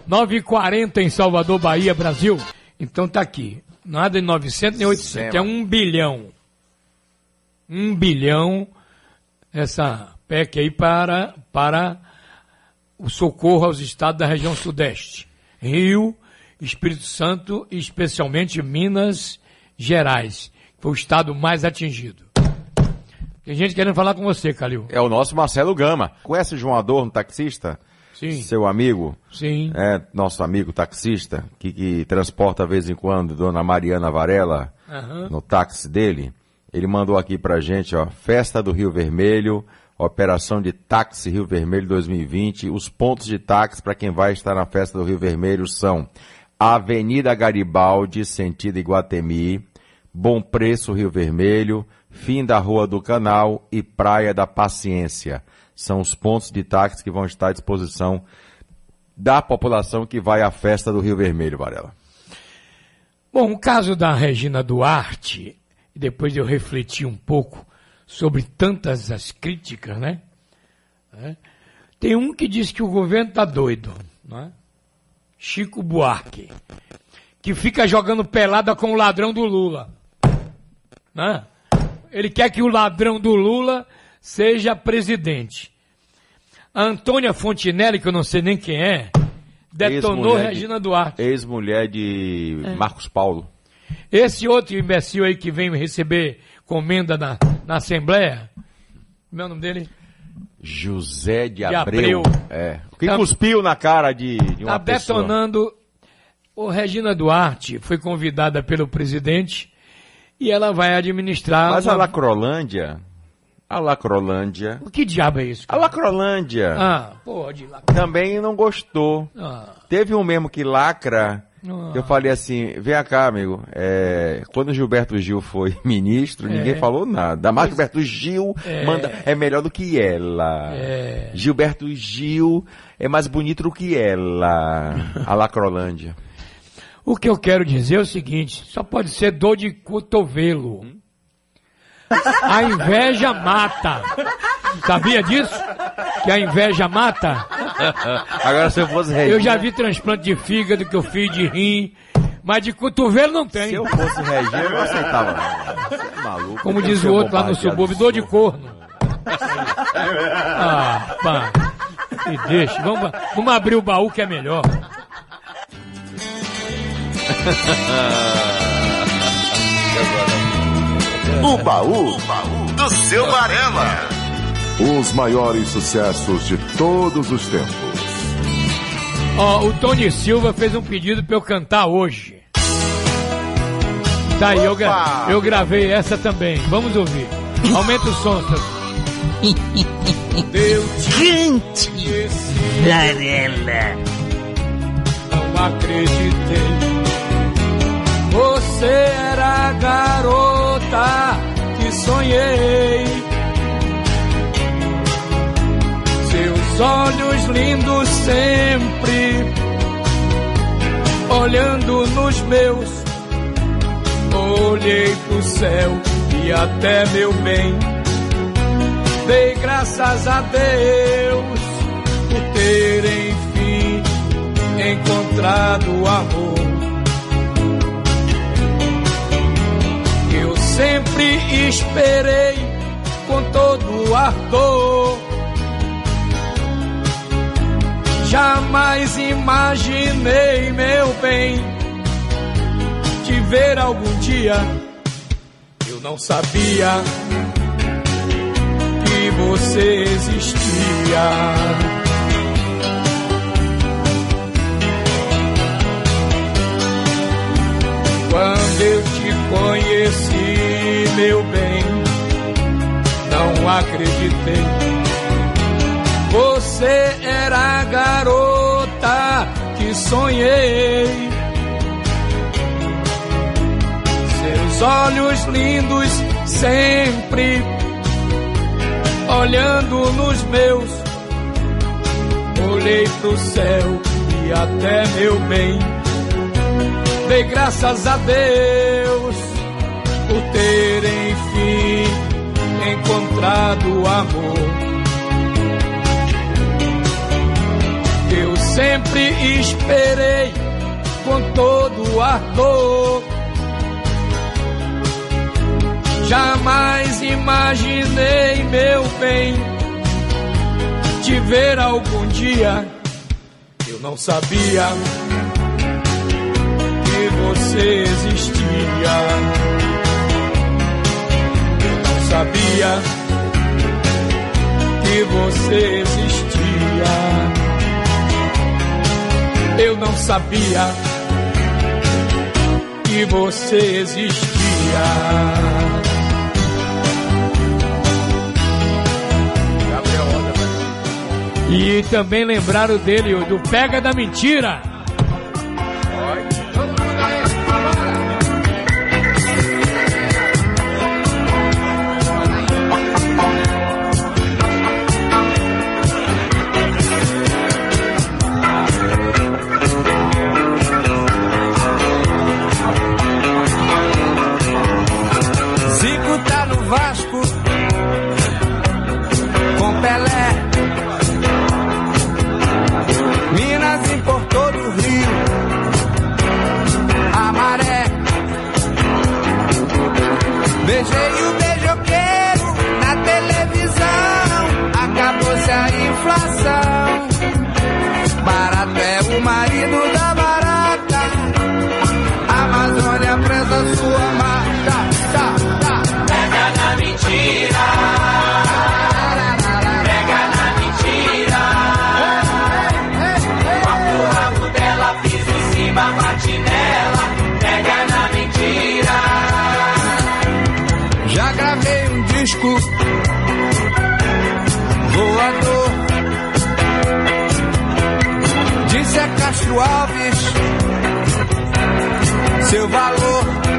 9h40 em Salvador, Bahia, Brasil. Então tá aqui. Nada em 900 nem 800, é um bilhão. um bilhão essa PEC aí para, para o socorro aos estados da região sudeste. Rio, Espírito Santo e especialmente Minas Gerais. Foi o estado mais atingido. Tem gente querendo falar com você, Calil. É o nosso Marcelo Gama. Conhece João Adorno, taxista? Sim. Seu amigo? Sim. É, nosso amigo taxista, que, que transporta de vez em quando Dona Mariana Varela Aham. no táxi dele. Ele mandou aqui pra gente, ó, Festa do Rio Vermelho, Operação de Táxi Rio Vermelho 2020. Os pontos de táxi para quem vai estar na Festa do Rio Vermelho são Avenida Garibaldi, sentido Iguatemi, Bom Preço Rio Vermelho, fim da Rua do Canal e Praia da Paciência. São os pontos de táxi que vão estar à disposição da população que vai à festa do Rio Vermelho, Varela. Bom, o caso da Regina Duarte, depois eu refleti um pouco sobre tantas as críticas, né? É. Tem um que diz que o governo está doido, né? Chico Buarque, que fica jogando pelada com o ladrão do Lula. Né? Ele quer que o ladrão do Lula seja presidente. A Antônia Fontinelli, que eu não sei nem quem é, detonou Ex-mulher de- Regina Duarte. Ex-mulher de É. Marcos Paulo. Esse outro imbecil aí que vem receber comenda na, na Assembleia, meu nome dele? José de De Abreu. Abreu. É. Que Tá- cuspiu na cara de, de uma Tá pessoa. detonando. O Regina Duarte foi convidada pelo presidente e ela vai administrar. Mas uma- a Lacrolândia, a Lacrolândia, O que diabo é isso? a Lacrolândia Ah, pode também não gostou. Ah. Teve um mesmo que lacra, Ah. que eu falei assim, vem cá, amigo, é, quando Gilberto Gil foi <laughs> ministro, É. ninguém falou nada. Mas Gilberto Gil É. manda, é melhor do que ela. É. Gilberto Gil é mais bonito do que ela. A Lacrolândia. O que eu quero dizer é o seguinte: só pode ser dor de cotovelo. A inveja mata. Sabia disso? Que a inveja mata? Agora se eu fosse Regina... Eu já vi transplante de fígado que eu fiz de rim, mas de cotovelo não tem. Se eu fosse Regina, eu aceitava. é maluco. Como diz o outro lá no subúrbio, dor de corno. Ah, pá. Me deixa. Vamos, vamos abrir o baú que é melhor. <laughs> O baú do seu Varela. Os maiores sucessos de todos os tempos. Ó, o Tony Silva fez um pedido pra eu cantar hoje. Tá aí, eu, gra- eu gravei essa também. Vamos ouvir. Aumenta o som. Eu Gente! Varela. não acreditei. Você era a garota que sonhei. Seus olhos lindos sempre olhando nos meus. Olhei pro céu e até meu bem. Dei graças a Deus por ter enfim encontrado o amor. Sempre esperei com todo ardor. Jamais imaginei, meu bem, te ver algum dia. Eu não sabia que você existia. Quando eu conheci, meu bem, não acreditei. Você era a garota que sonhei. Seus olhos lindos sempre olhando nos meus. Olhei pro céu e até meu bem. Dei graças a Deus por ter enfim encontrado o amor. Eu sempre esperei com todo ardor. Jamais imaginei, meu bem, te ver algum dia. Eu não sabia que você existia. Eu não sabia que você existia. Eu não sabia que você existia. E também lembraram dele, do Pega da Mentira. Castro Alves seu valor.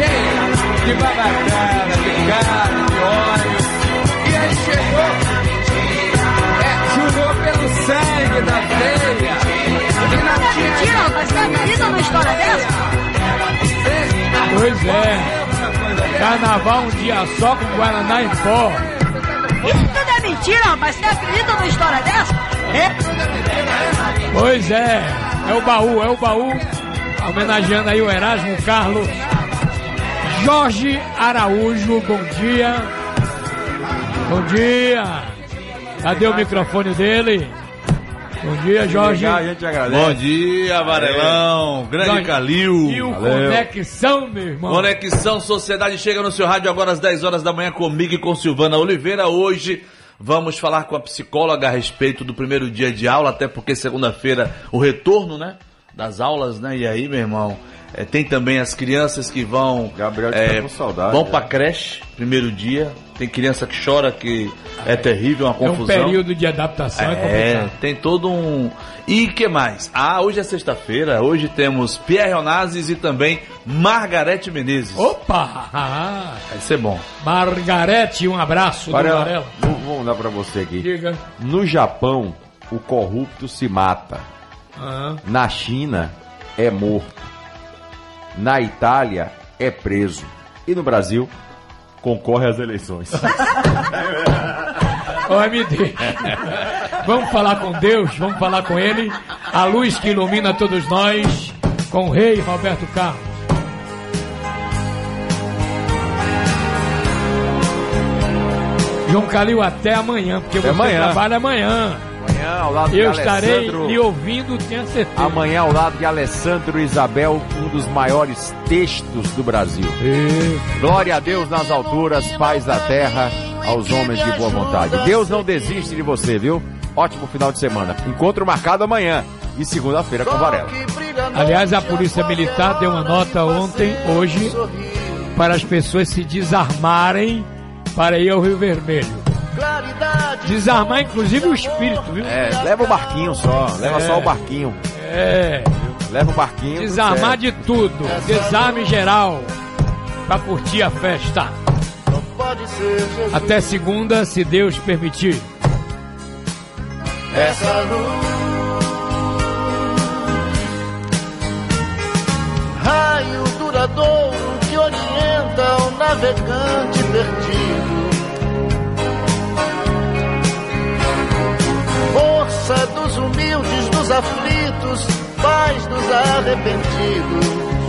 Cheio de babacana, de carne, de óleo. E aí chegou, é, jurou pelo sangue da veia. E tinha Mentira, rapaz, você acredita numa história dessa? Pois é. Carnaval um dia só com Guaraná em pó. Isso tudo é mentira, rapaz. Você acredita numa história dessa? Pois é. É o baú, é o baú. Homenageando aí o Erasmo Carlos. Jorge Araújo, bom dia. Bom dia. Cadê o microfone dele? Bom dia, Jorge. Legal, a gente agradece. Bom dia, Varelão. Grande Jorge, Calil. E o Valeu. Conexão, meu irmão. Conexão Sociedade chega no seu rádio agora às 10 horas da manhã comigo e com Silvana Oliveira. Hoje vamos falar com a psicóloga a respeito do primeiro dia de aula, até porque segunda-feira o retorno, né? Das aulas, né? E aí, meu irmão, É, tem também as crianças que vão. Gabriel é, tá com saudade. vão né? pra creche, primeiro dia. Tem criança que chora, que é terrível, uma É um confusão. período de adaptação, é, É, complicado. tem todo um. E que mais? Ah, hoje é sexta-feira, hoje temos Pierre Onazes e também Margarete Menezes. Opa! Ah, Vai ser bom. Margarete, um abraço do Varela, Varela. vou, vou dar pra você aqui. Diga. No Japão, o corrupto se mata. Ah, Na China, é morto. Na Itália, é preso. E no Brasil, concorre às eleições. <laughs> Ô, MD, vamos falar com Deus, vamos falar com Ele, a luz que ilumina todos nós, com o Rei Roberto Carlos. João Calil, até amanhã, porque Até você amanhã. trabalha amanhã. Amanhã, ao lado Eu de estarei Alessandro... lhe ouvindo, tenha certeza. Amanhã, ao lado de Alessandro Isabel, um dos maiores textos do Brasil. Glória a Deus nas alturas, paz da terra, aos homens de boa vontade. Deus não desiste de você, viu? Ótimo final de semana. Encontro marcado amanhã e segunda-feira com Varela. Aliás, a Polícia Militar deu uma nota ontem, hoje, para as pessoas se desarmarem para ir ao Rio Vermelho. Desarmar, inclusive, o espírito, viu? É, leva o barquinho só, leva É. só o barquinho. É. Leva o barquinho. Desarmar de tudo. Desarme geral. Pra curtir a festa. Até segunda, se Deus permitir. Essa luz, raio duradouro que orienta o navegante perdido. Dos humildes, dos aflitos, paz dos arrependidos.